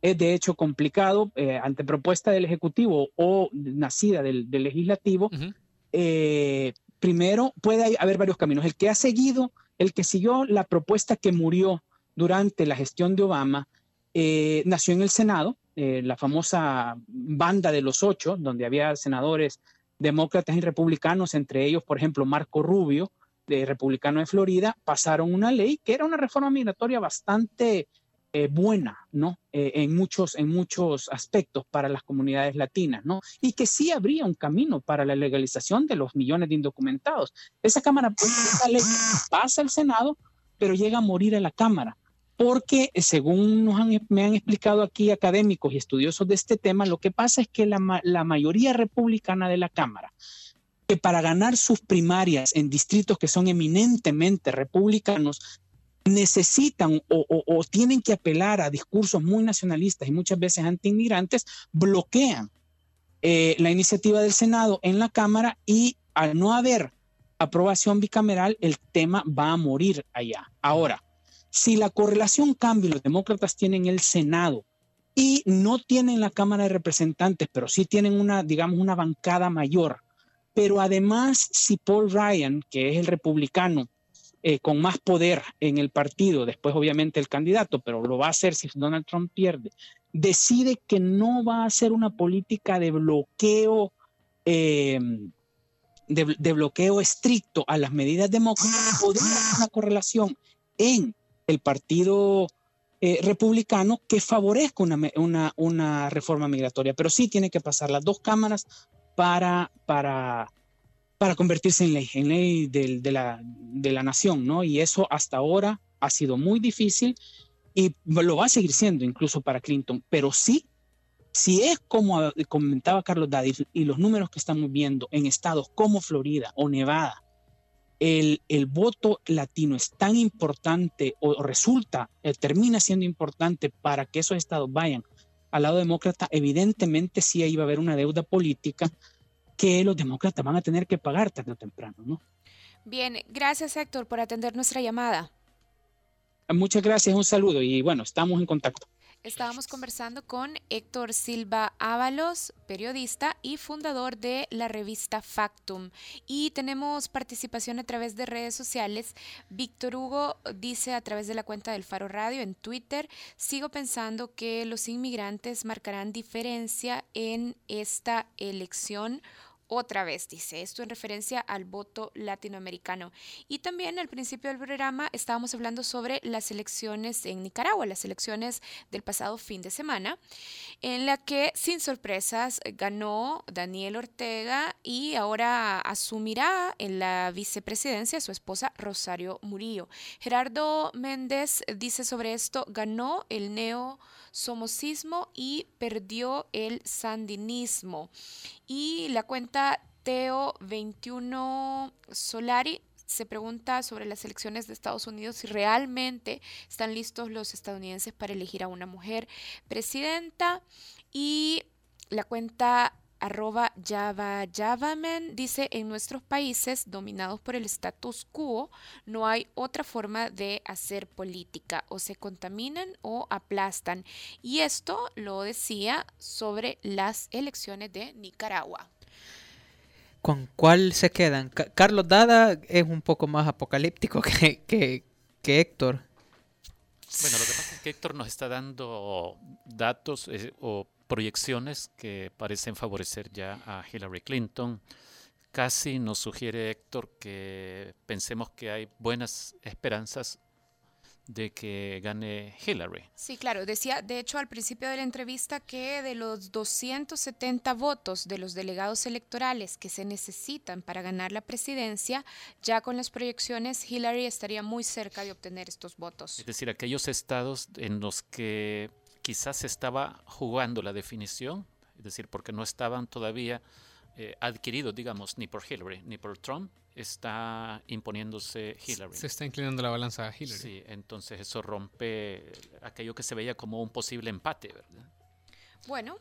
es de hecho complicado eh, ante propuesta del Ejecutivo o nacida del, del Legislativo. Eh, primero, puede haber varios caminos. El que ha seguido, el que siguió la propuesta que murió durante la gestión de Obama, eh, nació en el Senado, la famosa banda de los ocho, donde había senadores demócratas y republicanos, entre ellos, por ejemplo, Marco Rubio, de republicano de Florida, pasaron una ley que era una reforma migratoria bastante eh, buena, ¿no? Eh, en, muchos, en muchos aspectos para las comunidades latinas, ¿no? Y que sí habría un camino para la legalización de los millones de indocumentados. Esa Cámara, pasa al Senado, pero llega a morir en la Cámara. Porque según nos han, me han explicado aquí académicos y estudiosos de este tema, lo que pasa es que la, la mayoría republicana de la Cámara que para ganar sus primarias en distritos que son eminentemente republicanos, necesitan o, tienen que apelar a discursos muy nacionalistas y muchas veces anti-inmigrantes, bloquean eh, la iniciativa del Senado en la Cámara y al no haber aprobación bicameral, el tema va a morir allá. Ahora, si la correlación cambia y los demócratas tienen el Senado y no tienen la Cámara de Representantes, pero sí tienen una, digamos, una bancada mayor, pero además, si Paul Ryan, que es el republicano, eh, con más poder en el partido, después obviamente el candidato, pero lo va a hacer si Donald Trump pierde, decide que no va a hacer una política de bloqueo, em, de, bloqueo estricto a las medidas democráticas, podría haber una correlación en el partido eh, republicano que favorezca una, una, reforma migratoria, pero sí tiene que pasar las dos cámaras para, para, para convertirse en ley, en de, la, de la nación, ¿no? Y eso hasta ahora ha sido muy difícil y lo va a seguir siendo incluso para Clinton, pero sí, si es como comentaba Carlos Daddy y los números que estamos viendo en estados como Florida o Nevada, el, el voto latino es tan importante o resulta, eh, termina siendo importante para que esos estados vayan al lado demócrata, evidentemente sí ahí va a haber una deuda política que los demócratas van a tener que pagar tarde o temprano, ¿no? Bien, gracias Héctor por atender nuestra llamada. Muchas gracias, un saludo y bueno, estamos en contacto. Estábamos conversando con Héctor Silva Ábalos, periodista y fundador de la revista Factum. Y tenemos participación a través de redes sociales. Víctor Hugo dice a través de la cuenta del Faro Radio en Twitter, sigo pensando que los inmigrantes marcarán diferencia en esta elección otra vez, dice esto en referencia al voto latinoamericano. Y también al principio del programa estábamos hablando sobre las elecciones en Nicaragua, las elecciones del pasado fin de semana, en la que sin sorpresas ganó Daniel Ortega y ahora asumirá en la vicepresidencia su esposa Rosario Murillo. Gerardo Méndez dice sobre esto, ganó el neo somocismo y perdió el sandinismo. Y la cuenta Teo21 Solari se pregunta sobre las elecciones de Estados Unidos si realmente están listos los estadounidenses para elegir a una mujer presidenta. Y la cuenta arroba Java dice, en nuestros países dominados por el status quo no hay otra forma de hacer política, o se contaminan o aplastan. Y esto lo decía sobre las elecciones de Nicaragua. ¿Con cuál se quedan? Carlos Dada es un poco más apocalíptico que, que, Héctor. Bueno, lo que pasa es que Héctor nos está dando datos eh, o proyecciones que parecen favorecer ya a Hillary Clinton. Casi nos sugiere Héctor que pensemos que hay buenas esperanzas de que gane Hillary. Sí, claro. Decía, de hecho, al principio de la entrevista que de los 270 votos de los delegados electorales que se necesitan para ganar la presidencia, ya con las proyecciones, Hillary estaría muy cerca de obtener estos votos. Es decir, aquellos estados en los que quizás estaba jugando la definición, es decir, porque no estaban todavía eh, adquiridos, digamos, ni por Hillary ni por Trump, está imponiéndose Hillary. Se está inclinando la balanza a Hillary. Sí, entonces eso rompe aquello que se veía como un posible empate, ¿verdad? Bueno,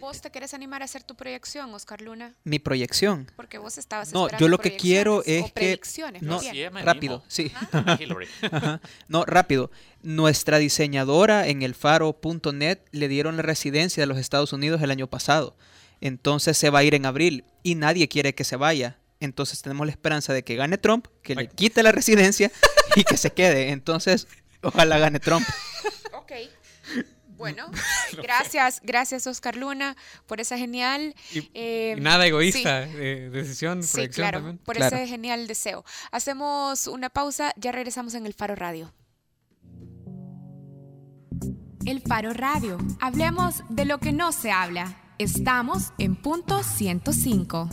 ¿Vos te querés animar a hacer tu proyección, Oscar Luna? Mi proyección. Porque vos estabas No, yo lo que quiero es que no, rápido, sí. No, rápido. Nuestra diseñadora en el faro.net le dieron la residencia de los Estados Unidos el año pasado. Entonces se va a ir en abril y nadie quiere que se vaya. Entonces tenemos la esperanza de que gane Trump, que le quite la residencia y que se quede. Entonces, ojalá gane Trump. Ok. Bueno, gracias, gracias Oscar Luna por esa genial... Eh, nada egoísta, decisión, sí, claro, Por ese genial deseo. Hacemos una pausa, ya regresamos en el Faro Radio. El Faro Radio. Hablemos de lo que no se habla. Estamos en punto 105.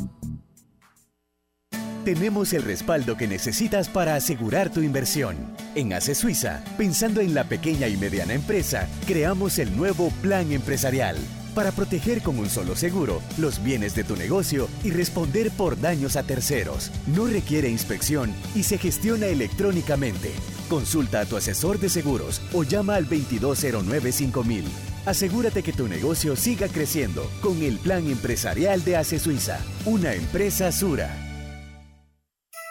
Tenemos el respaldo que necesitas para asegurar tu inversión. En ACE Suiza, pensando en la pequeña y mediana empresa, creamos el nuevo Plan Empresarial para proteger con un solo seguro los bienes de tu negocio y responder por daños a terceros. No requiere inspección y se gestiona electrónicamente. Consulta a tu asesor de seguros o llama al 2209-5000. Asegúrate que tu negocio siga creciendo con el Plan Empresarial de ACE Suiza, una empresa Sura.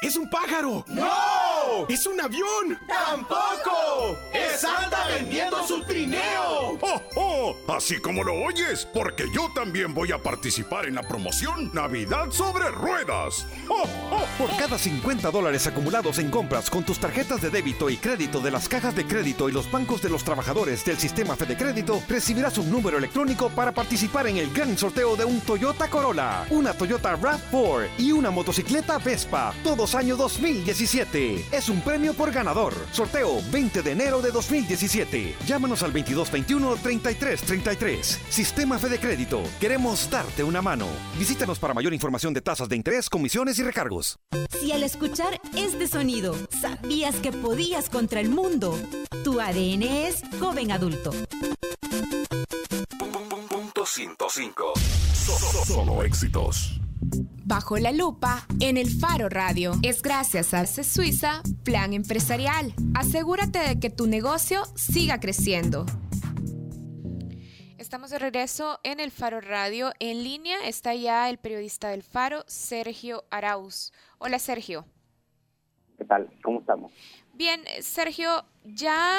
¡Es un pájaro! ¡No! ¡Es un avión! ¡Tampoco! ¡Es Santa vendiendo su trineo! ¡Oh, oh! Así como lo oyes, porque yo también voy a participar en la promoción Navidad sobre Ruedas. ¡Oh, oh! Por cada 50 dólares acumulados en compras con tus tarjetas de débito y crédito de las cajas de crédito y los bancos de los trabajadores del sistema Fede Crédito, recibirás un número electrónico para participar en el gran sorteo de un Toyota Corolla, una Toyota RAV4 y una motocicleta Vespa, todos año 2017. Es un premio por ganador. Sorteo 20 de enero de 2017. Llámanos al 2221 3333 Sistema Fede Crédito. Queremos darte una mano. Visítanos para mayor información de tasas de interés, comisiones y recargos. Si al escuchar este sonido sabías que podías contra el mundo, tu ADN es joven adulto. Punto 105. Solo éxitos. Bajo la lupa en el Faro Radio. Es gracias a C Suiza Plan Empresarial. Asegúrate de que tu negocio siga creciendo. Estamos de regreso en el Faro Radio. En línea está ya el periodista del Faro, Sergio Arauz. Hola, Sergio. ¿Qué tal? ¿Cómo estamos? Bien, Sergio, ya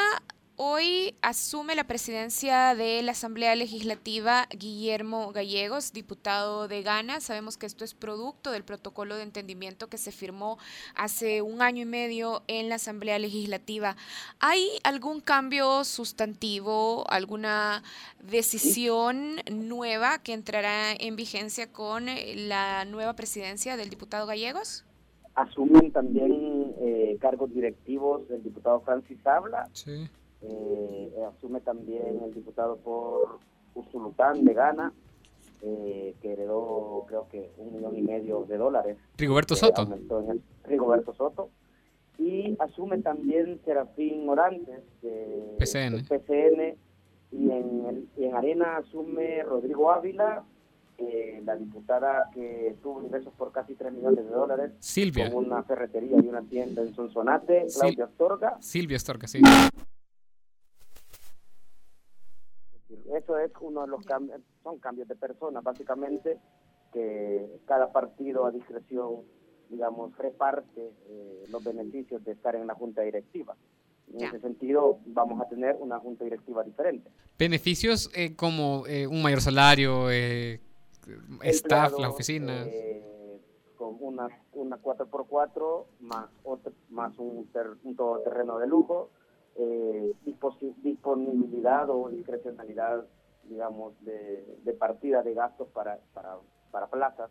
Hoy asume la presidencia de la Asamblea Legislativa Guillermo Gallegos, diputado de Ghana. Sabemos que esto es producto del protocolo de entendimiento que se firmó hace un año y medio en la Asamblea Legislativa. ¿Hay algún cambio sustantivo, alguna decisión nueva que entrará en vigencia con la nueva presidencia del diputado Gallegos? Asumen también eh, cargos directivos del diputado Francis Habla. Sí eh, asume también el diputado por Usulután de Ghana, eh, que heredó creo que un millón y medio de dólares. Rigoberto Soto. Rigoberto Soto. Y asume también Serafín Morantes de PCN. PCN y en, en Arena asume Rodrigo Ávila, eh, la diputada que tuvo ingresos por casi 3 millones de dólares. Silvia. Con una ferretería y una tienda en Sonsonate, Claudia Astorga. Silvia Astorga, sí. Eso es uno de los cambios, son cambios de personas, básicamente, que cada partido a discreción, digamos, reparte eh, los beneficios de estar en la junta directiva. En ese sentido, vamos a tener una junta directiva diferente. Beneficios eh, como eh, un mayor salario, staff, la oficina. con una, una 4x4 más, otro, más un, un todoterreno de lujo eh, disponibilidad o discrecionalidad, digamos, de, partida de gastos para, para, para plazas.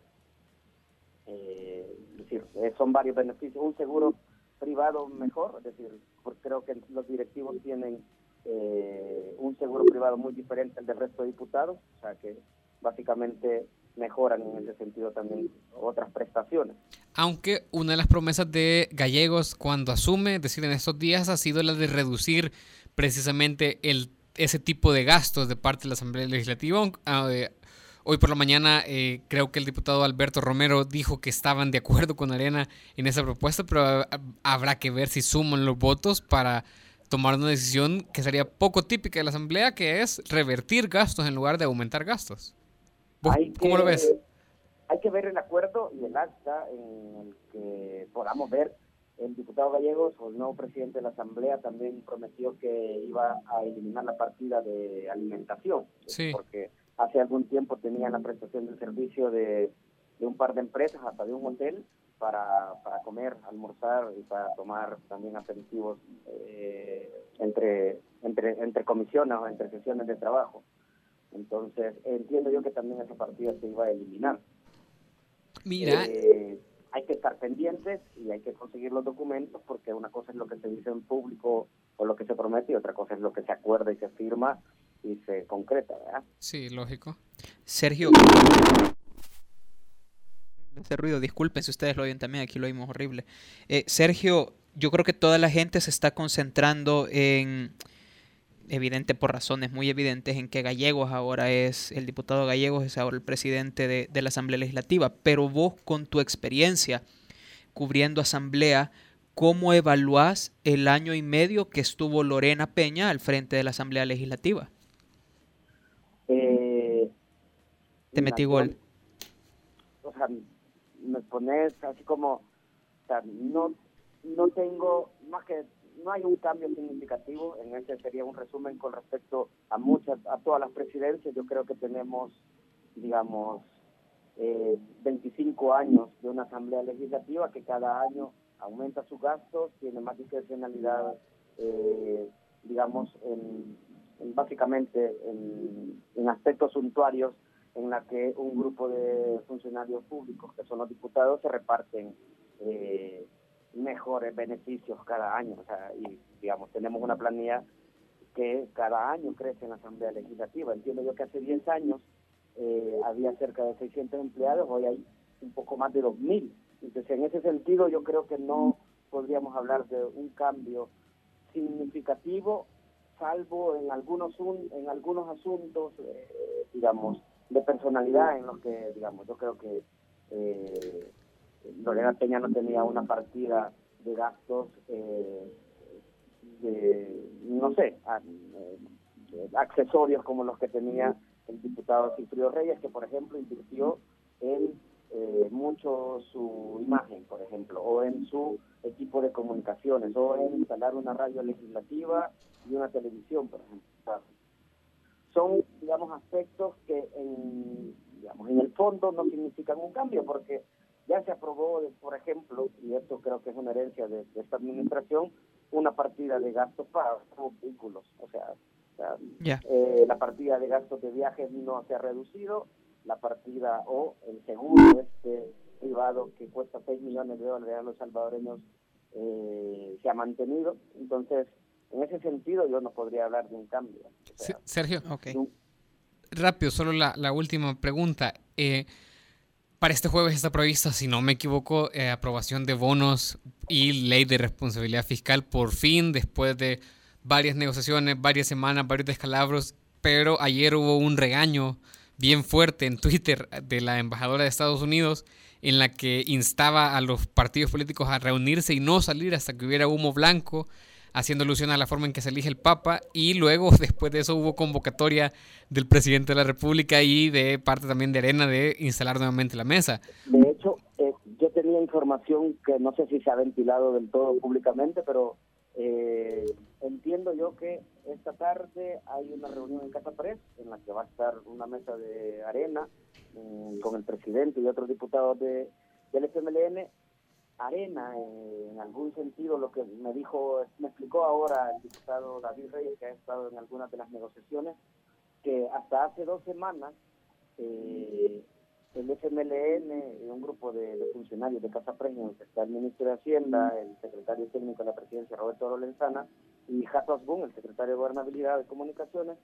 Eh, es decir, eh, son varios beneficios. Un seguro privado mejor, es decir, porque creo que los directivos tienen eh, un seguro privado muy diferente al del resto de diputados, o sea que básicamente mejoran en ese sentido también otras prestaciones. Aunque una de las promesas de Gallegos cuando asume, es decir, en estos días, ha sido la de reducir precisamente el, ese tipo de gastos de parte de la Asamblea Legislativa. Ah, hoy por la mañana eh, creo que el diputado Alberto Romero dijo que estaban de acuerdo con Arena en esa propuesta, pero ah, habrá que ver si suman los votos para tomar una decisión que sería poco típica de la Asamblea, que es revertir gastos en lugar de aumentar gastos. ¿Cómo lo ves? Hay que ver el acuerdo y el acta en el que podamos ver el diputado Gallegos o el nuevo presidente de la Asamblea también prometió que iba a eliminar la partida de alimentación, porque hace algún tiempo tenían la prestación del servicio de, un par de empresas, hasta de un hotel, para, para comer, almorzar y para tomar también aperitivos eh, entre, entre, entre comisiones o entre sesiones de trabajo. Entonces, entiendo yo que también esa partida se iba a eliminar. Mira. Eh, hay que estar pendientes y hay que conseguir los documentos porque una cosa es lo que se dice en público o lo que se promete y otra cosa es lo que se acuerda y se firma y se concreta, ¿verdad? Sí, lógico. Sergio. Ese ruido, disculpen si ustedes lo oyen también, aquí lo oímos horrible. Eh, Sergio, yo creo que toda la gente se está concentrando en evidente por razones muy evidentes en que Gallegos ahora es, el diputado Gallegos es ahora el presidente de, la Asamblea Legislativa, pero vos con tu experiencia cubriendo Asamblea, ¿cómo evaluás el año y medio que estuvo Lorena Peña al frente de la Asamblea Legislativa? Eh, Te metí gol. O sea, me pones así como, o sea, no, no tengo, más que no hay un cambio significativo, en ese sería un resumen con respecto a muchas, a todas las presidencias, yo creo que tenemos, digamos, eh, 25 años de una asamblea legislativa que cada año aumenta sus gastos, tiene más discrecionalidad, eh, digamos, en, básicamente en, en, aspectos suntuarios en la que un grupo de funcionarios públicos, que son los diputados, se reparten eh, mejores beneficios cada año. O sea, y digamos, tenemos una planilla que cada año crece en la Asamblea Legislativa. Entiendo yo que hace 10 años eh, había cerca de 600 empleados, hoy hay un poco más de 2.000. Entonces, en ese sentido, yo creo que no podríamos hablar de un cambio significativo, salvo en algunos en algunos asuntos, eh, digamos, de personalidad en los que, digamos, yo creo que eh, Lorena Peña no tenía una partida de gastos, eh, de, no sé, eh, accesorios como los que tenía el diputado Cifrio Reyes, que por ejemplo invirtió en eh, mucho su imagen, por ejemplo, o en su equipo de comunicaciones, o en instalar una radio legislativa y una televisión, por ejemplo. Son, digamos, aspectos que en, digamos, en el fondo no significan un cambio, porque ya se aprobó, por ejemplo, y esto creo que es una herencia de, esta administración, una partida de gastos para vehículos. O sea, eh, la partida de gastos de viajes no se ha reducido, la partida o el seguro este privado que cuesta 6 millones de dólares a los salvadoreños eh, se ha mantenido. Entonces, en ese sentido yo no podría hablar de un cambio. Sergio, rápido, solo la, la última pregunta. Eh, para este jueves está prevista, si no me equivoco, eh, aprobación de bonos y ley de responsabilidad fiscal por fin, después de varias negociaciones, varias semanas, varios descalabros, pero ayer hubo un regaño bien fuerte en Twitter de la embajadora de Estados Unidos en la que instaba a los partidos políticos a reunirse y no salir hasta que hubiera humo blanco haciendo alusión a la forma en que se elige el Papa y luego después de eso hubo convocatoria del presidente de la República y de parte también de Arena de instalar nuevamente la mesa. De hecho, eh, yo tenía información que no sé si se ha ventilado del todo públicamente, pero eh, entiendo yo que esta tarde hay una reunión en Casa Pres en la que va a estar una mesa de Arena mm, con el presidente y otros diputados de, del FMLN arena en algún sentido lo que me dijo, me explicó ahora el diputado David Reyes, que ha estado en algunas de las negociaciones, que hasta hace dos semanas eh, el FMLN y un grupo de, funcionarios de Casa que está el ministro de Hacienda, el secretario técnico de la presidencia Roberto Lorenzana y Jato Asbun, el secretario de Gobernabilidad de Comunicaciones,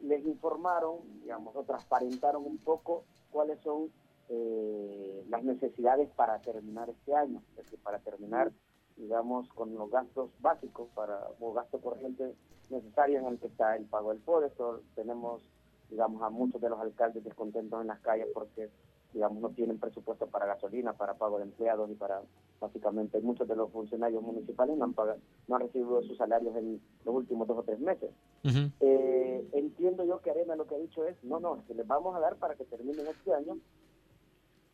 les informaron, digamos, o transparentaron un poco cuáles son eh, las necesidades para terminar este año, es decir, para terminar, digamos, con los gastos básicos para o gasto corriente necesario en el que está el pago del PODES. Tenemos, digamos, a muchos de los alcaldes descontentos en las calles porque, digamos, no tienen presupuesto para gasolina, para pago de empleados y para, básicamente, muchos de los funcionarios municipales no han, pagado, no han recibido sus salarios en los últimos dos o tres meses. eh, entiendo yo que Arena lo que ha dicho es, no, no, que les vamos a dar para que terminen este año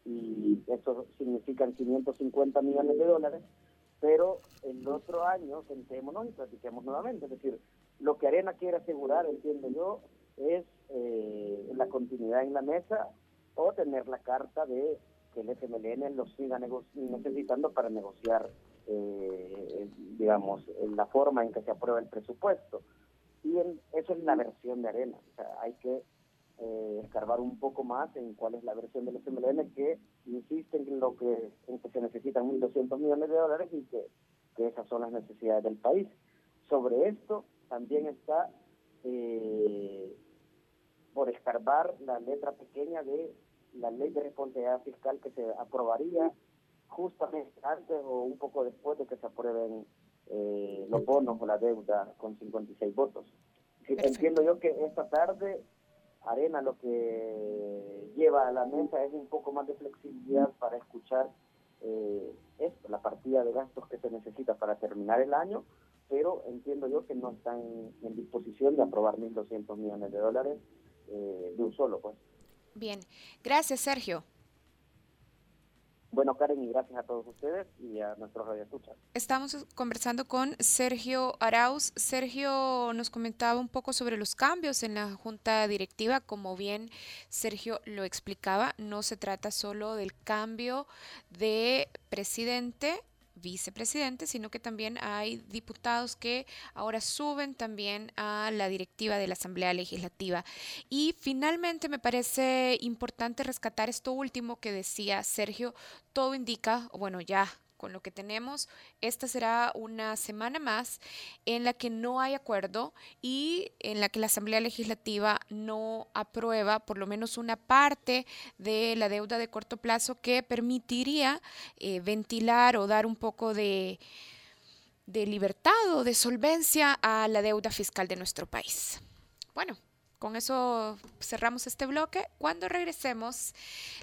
y eso significa 550 millones de dólares, pero el otro año sentémonos y platiquemos nuevamente. Es decir, lo que Arena quiere asegurar, entiendo yo, es eh, la continuidad en la mesa o tener la carta de que el FMLN lo siga necesitando para negociar, eh, digamos, en la forma en que se aprueba el presupuesto. Y eso es la versión de Arena. O sea, hay que eh, escarbar un poco más en cuál es la versión del FMLN que insiste en lo que, en que se necesitan 1.200 millones de dólares y que, esas son las necesidades del país. Sobre esto también está eh, por escarbar la letra pequeña de la ley de responsabilidad fiscal que se aprobaría justamente antes o un poco después de que se aprueben eh, los bonos o la deuda con 56 votos. Entiendo yo que esta tarde Arena lo que lleva a la mesa es un poco más de flexibilidad para escuchar eh, esto, la partida de gastos que se necesita para terminar el año, pero entiendo yo que no están en disposición de aprobar 1.200 millones de dólares eh, de un solo. pues. Bien, gracias Sergio. Bueno, Karen, y gracias a todos ustedes y a nuestros radioescuchas. Estamos conversando con Sergio Arauz. Sergio nos comentaba un poco sobre los cambios en la junta directiva. Como bien Sergio lo explicaba, no se trata solo del cambio de presidente, vicepresidente, sino que también hay diputados que ahora suben también a la directiva de la Asamblea Legislativa. Y finalmente me parece importante rescatar esto último que decía Sergio, todo indica, bueno, ya con lo que tenemos, esta será una semana más en la que no hay acuerdo y en la que la Asamblea Legislativa no aprueba por lo menos una parte de la deuda de corto plazo que permitiría eh, ventilar o dar un poco de, de libertad o de solvencia a la deuda fiscal de nuestro país. Bueno, con eso cerramos este bloque. Cuando regresemos,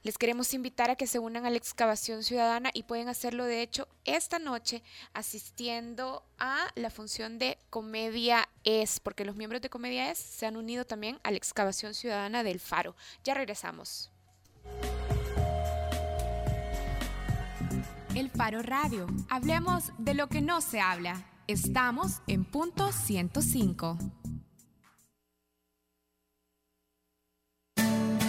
les queremos invitar a que se unan a la excavación ciudadana y pueden hacerlo, de hecho, esta noche asistiendo a la función de Comedia Es, porque los miembros de Comedia Es se han unido también a la excavación ciudadana del Faro. Ya regresamos. El Faro Radio. Hablemos de lo que no se habla. Estamos en punto 105.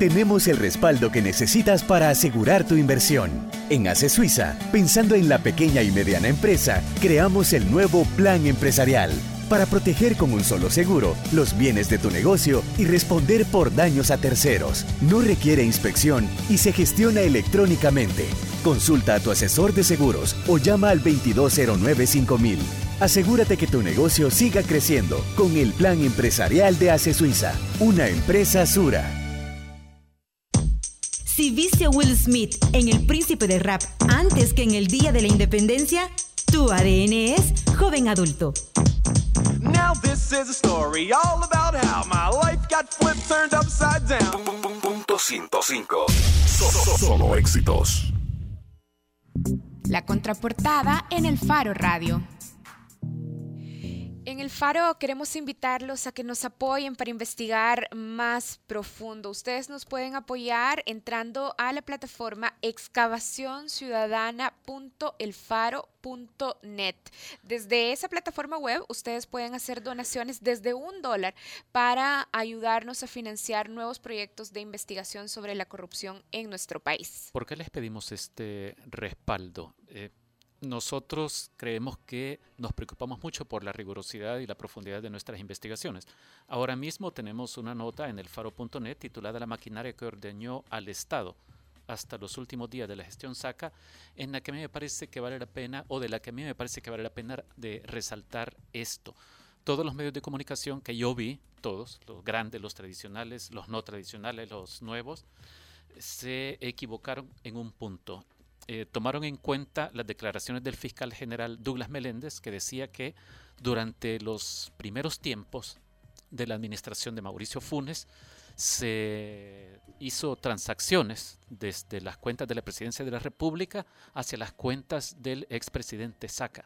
Tenemos el respaldo que necesitas para asegurar tu inversión. En ACE Suiza, pensando en la pequeña y mediana empresa, creamos el nuevo Plan Empresarial para proteger con un solo seguro los bienes de tu negocio y responder por daños a terceros. No requiere inspección y se gestiona electrónicamente. Consulta a tu asesor de seguros o llama al 2209-5000. Asegúrate que tu negocio siga creciendo con el Plan Empresarial de ACE Suiza, una empresa Sura. Si viste a Will Smith en El Príncipe de Rap antes que en el Día de la Independencia, tu ADN es joven adulto. Now this is a story all about how my life got flipped, turned upside down. Punto 105. So- solo éxitos. La contraportada en el Faro Radio. En el Faro queremos invitarlos a que nos apoyen para investigar más profundo. Ustedes nos pueden apoyar entrando a la plataforma excavacionciudadana.elfaro.net. Desde esa plataforma web ustedes pueden hacer donaciones desde un dólar para ayudarnos a financiar nuevos proyectos de investigación sobre la corrupción en nuestro país. ¿Por qué les pedimos este respaldo? Eh, nosotros creemos que nos preocupamos mucho por la rigurosidad y la profundidad de nuestras investigaciones. Ahora mismo tenemos una nota en el faro.net titulada La maquinaria que ordeñó al Estado hasta los últimos días de la gestión SACA, en la que a mí me parece que vale la pena, o de la que a mí me parece que vale la pena de resaltar esto. Todos los medios de comunicación que yo vi, todos, los grandes, los tradicionales, los no tradicionales, los nuevos, se equivocaron en un punto eh, tomaron en cuenta las declaraciones del fiscal general Douglas Meléndez, que decía que durante los primeros tiempos de la administración de Mauricio Funes se hizo transacciones desde las cuentas de la presidencia de la República hacia las cuentas del expresidente Saca.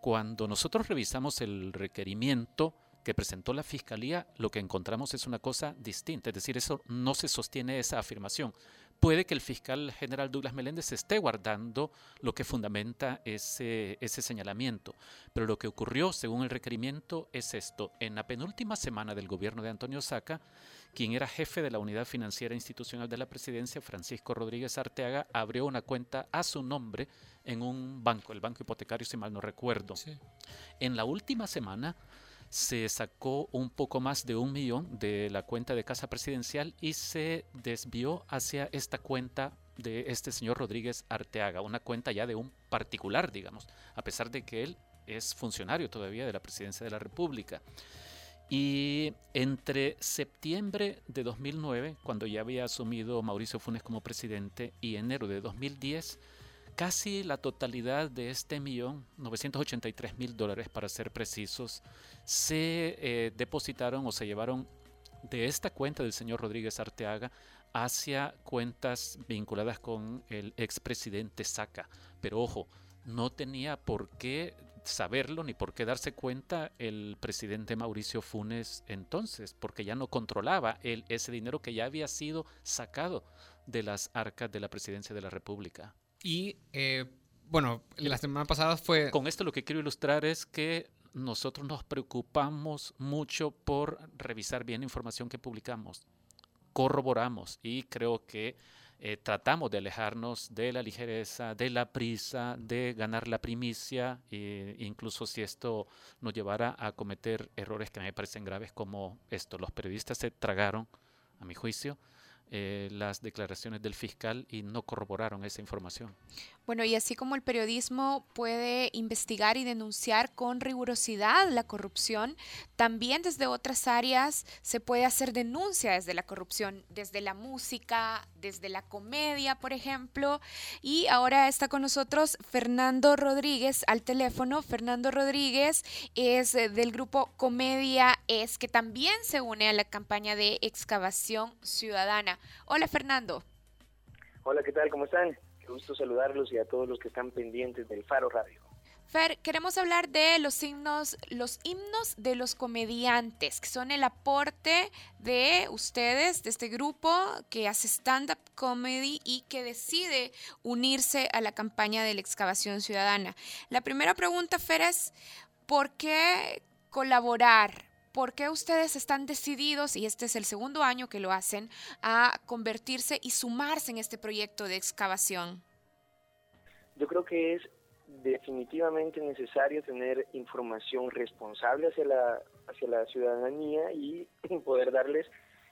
Cuando nosotros revisamos el requerimiento que presentó la fiscalía, lo que encontramos es una cosa distinta, es decir, eso no se sostiene esa afirmación puede que el fiscal general Douglas Meléndez esté guardando lo que fundamenta ese, ese señalamiento. Pero lo que ocurrió, según el requerimiento, es esto. En la penúltima semana del gobierno de Antonio Saca, quien era jefe de la Unidad Financiera Institucional de la Presidencia, Francisco Rodríguez Arteaga, abrió una cuenta a su nombre en un banco, el Banco Hipotecario, si mal no recuerdo. En la última semana se sacó un poco más de un millón de la cuenta de Casa Presidencial y se desvió hacia esta cuenta de este señor Rodríguez Arteaga, una cuenta ya de un particular, digamos, a pesar de que él es funcionario todavía de la Presidencia de la República. Y entre septiembre de 2009, cuando ya había asumido Mauricio Funes como presidente, y enero de 2010, casi la totalidad de este millón, 983 mil dólares para ser precisos, se eh, depositaron o se llevaron de esta cuenta del señor Rodríguez Arteaga hacia cuentas vinculadas con el expresidente Saca. Pero ojo, no tenía por qué saberlo ni por qué darse cuenta el presidente Mauricio Funes entonces, porque ya no controlaba él ese dinero que ya había sido sacado de las arcas de la presidencia de la República. Y eh, bueno, la semana pasada fue... Con esto lo que quiero ilustrar es que nosotros nos preocupamos mucho por revisar bien la información que publicamos, corroboramos y creo que eh, tratamos de alejarnos de la ligereza, de la prisa, de ganar la primicia, e incluso si esto nos llevara a cometer errores que me parecen graves como esto. Los periodistas se tragaron, a mi juicio, eh, las declaraciones del fiscal y no corroboraron esa información. Bueno, y así como el periodismo puede investigar y denunciar con rigurosidad la corrupción, también desde otras áreas se puede hacer denuncia desde la corrupción, desde la música, desde la comedia, por ejemplo. Y ahora está con nosotros Fernando Rodríguez al teléfono. Fernando Rodríguez es eh, del grupo Comedia Es, que también se une a la campaña de excavación ciudadana. Hola, Fernando. Hola, ¿qué tal? ¿Cómo están? Qué gusto saludarlos y a todos los que están pendientes del Faro Radio. Fer, queremos hablar de los himnos, los himnos de los comediantes, que son el aporte de ustedes, de este grupo que hace stand-up comedy y que decide unirse a la campaña de la excavación ciudadana. La primera pregunta, Fer, es ¿por qué colaborar? ¿Por qué ustedes están decididos, y este es el segundo año que lo hacen, a convertirse y sumarse en este proyecto de excavación? Yo creo que es definitivamente necesario tener información responsable hacia la, hacia la ciudadanía y poder darles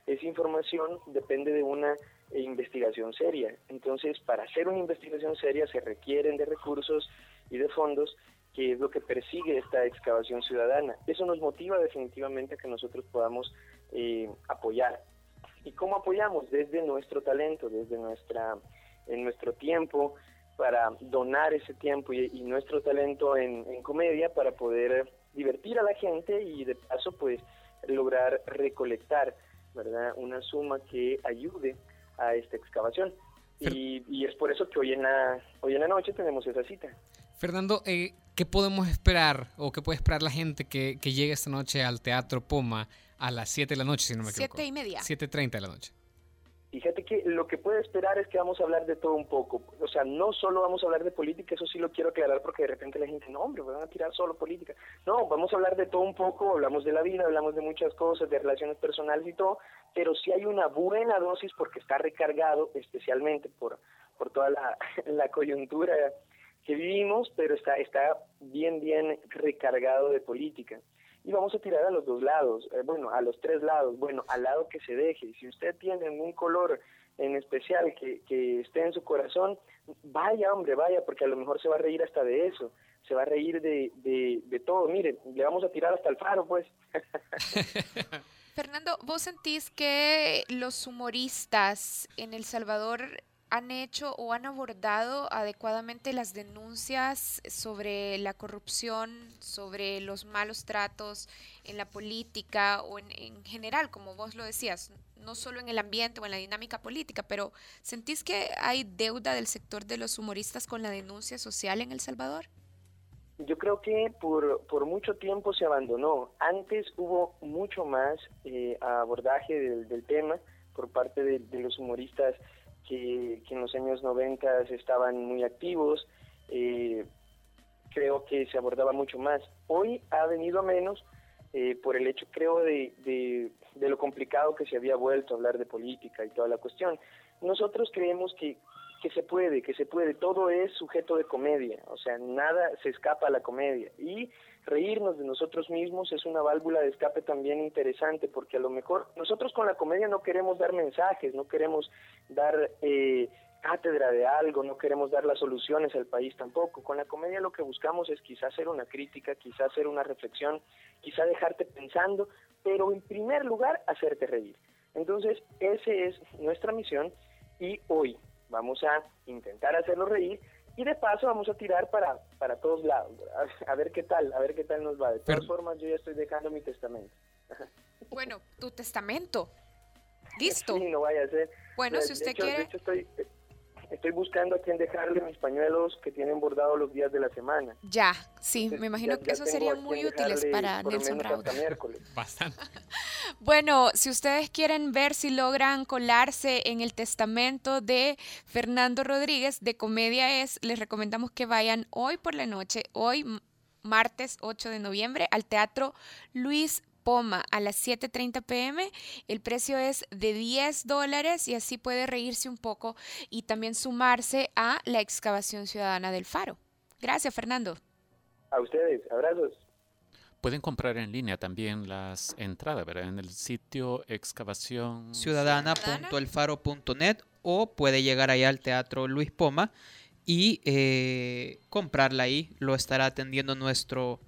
esa información depende de una investigación seria. Entonces, para hacer una investigación seria se requieren de recursos y de fondos, que es lo que persigue esta excavación ciudadana. Eso nos motiva definitivamente a que nosotros podamos eh, apoyar. ¿Y cómo apoyamos? Desde nuestro talento, desde nuestra, en nuestro tiempo, para donar ese tiempo y, nuestro talento en, comedia para poder divertir a la gente y de paso pues lograr recolectar verdad una suma que ayude a esta excavación. Y, es por eso que hoy en la hoy en la noche tenemos esa cita. Fernando eh, qué podemos esperar o qué puede esperar la gente que, que llegue esta noche al Teatro Poma a las 7 de la noche si no me equivoco 7 y media. 7.30 de la noche Fíjate que lo que puede esperar es que vamos a hablar de todo un poco. O sea, no solo vamos a hablar de política, eso sí lo quiero aclarar porque de repente la gente, no, hombre, van a tirar solo política. No, vamos a hablar de todo un poco, hablamos de la vida, hablamos de muchas cosas, de relaciones personales y todo, pero sí hay una buena dosis porque está recargado, especialmente por, por toda la, la coyuntura que vivimos, pero está, está bien, bien recargado de política y vamos a tirar a los dos lados, eh, bueno, a los tres lados, bueno, al lado que se deje. Si usted tiene un color en especial que, que esté en su corazón, vaya, hombre, vaya, porque a lo mejor se va a reír hasta de eso, se va a reír de, de, de todo. Mire, le vamos a tirar hasta el faro, pues. Fernando, ¿vos sentís que los humoristas en El Salvador han hecho o han abordado adecuadamente las denuncias sobre la corrupción, sobre los malos tratos en la política o en, general, como vos lo decías, no solo en el ambiente o en la dinámica política, pero ¿sentís que hay deuda del sector de los humoristas con la denuncia social en El Salvador? Yo creo que por, por mucho tiempo se abandonó. Antes hubo mucho más eh, abordaje del, tema por parte de los humoristas que, en los años 90 estaban muy activos. Eh, creo que se abordaba mucho más. Hoy ha venido a menos eh, por el hecho, creo, de, de, de, lo complicado que se había vuelto a hablar de política y toda la cuestión. Nosotros creemos que, que se puede, que se puede, todo es sujeto de comedia, o sea, nada se escapa a la comedia. Y reírnos de nosotros mismos es una válvula de escape también interesante, porque a lo mejor nosotros con la comedia no queremos dar mensajes, no queremos dar... Eh, cátedra de algo, no queremos dar las soluciones al país tampoco. Con la comedia lo que buscamos es quizás hacer una crítica, quizás hacer una reflexión, quizá dejarte pensando, pero en primer lugar hacerte reír. Entonces, esa es nuestra misión y hoy vamos a intentar hacerlo reír y de paso vamos a tirar para, para todos lados, a, ver qué tal, a ver qué tal nos va. De todas formas, yo ya estoy dejando mi testamento. Bueno, tu testamento. Listo. Sí, no vaya a ser. Bueno, si usted quiere... estoy, estoy buscando a quién dejarle mis pañuelos que tienen bordado los días de la semana. Ya, sí, me imagino que eso sería muy útiles para Nelson Rauda. Bastante. bueno, si ustedes quieren ver si logran colarse en el testamento de Fernando Rodríguez de Comedia Es, les recomendamos que vayan hoy por la noche, hoy martes 8 de noviembre, al Teatro Luis Poma a las 7.30 pm. El precio es de 10 dólares y así puede reírse un poco y también sumarse a la excavación ciudadana del Faro. Gracias, Fernando. A ustedes, abrazos. Pueden comprar en línea también las entradas, ¿verdad? En el sitio excavación ciudadana.elfaro.net o puede llegar allá al Teatro Luis Poma y eh, comprarla ahí. Lo estará atendiendo nuestro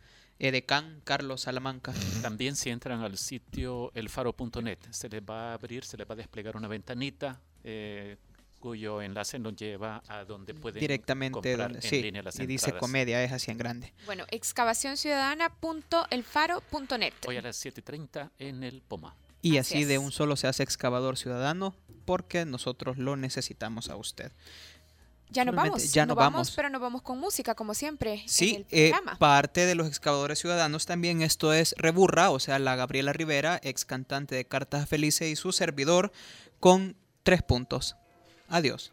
Edecán Carlos Salamanca. También si entran al sitio elfaro.net, se les va a abrir, se les va a desplegar una ventanita eh, cuyo enlace nos lleva a donde pueden directamente comprar donde, en sí, línea las y dice comedia, es así en grande. Bueno, excavacionciudadana.elfaro.net. Hoy a las 7.30 en el POMA. Y así, así de un solo se hace excavador ciudadano porque nosotros lo necesitamos a usted. Ya nos vamos, ya nos nos vamos, vamos. pero nos vamos con música, como siempre. Sí, en el eh, parte de los excavadores ciudadanos también esto es Reburra, o sea, la Gabriela Rivera, ex cantante de Cartas Felices y su servidor, con tres puntos. Adiós.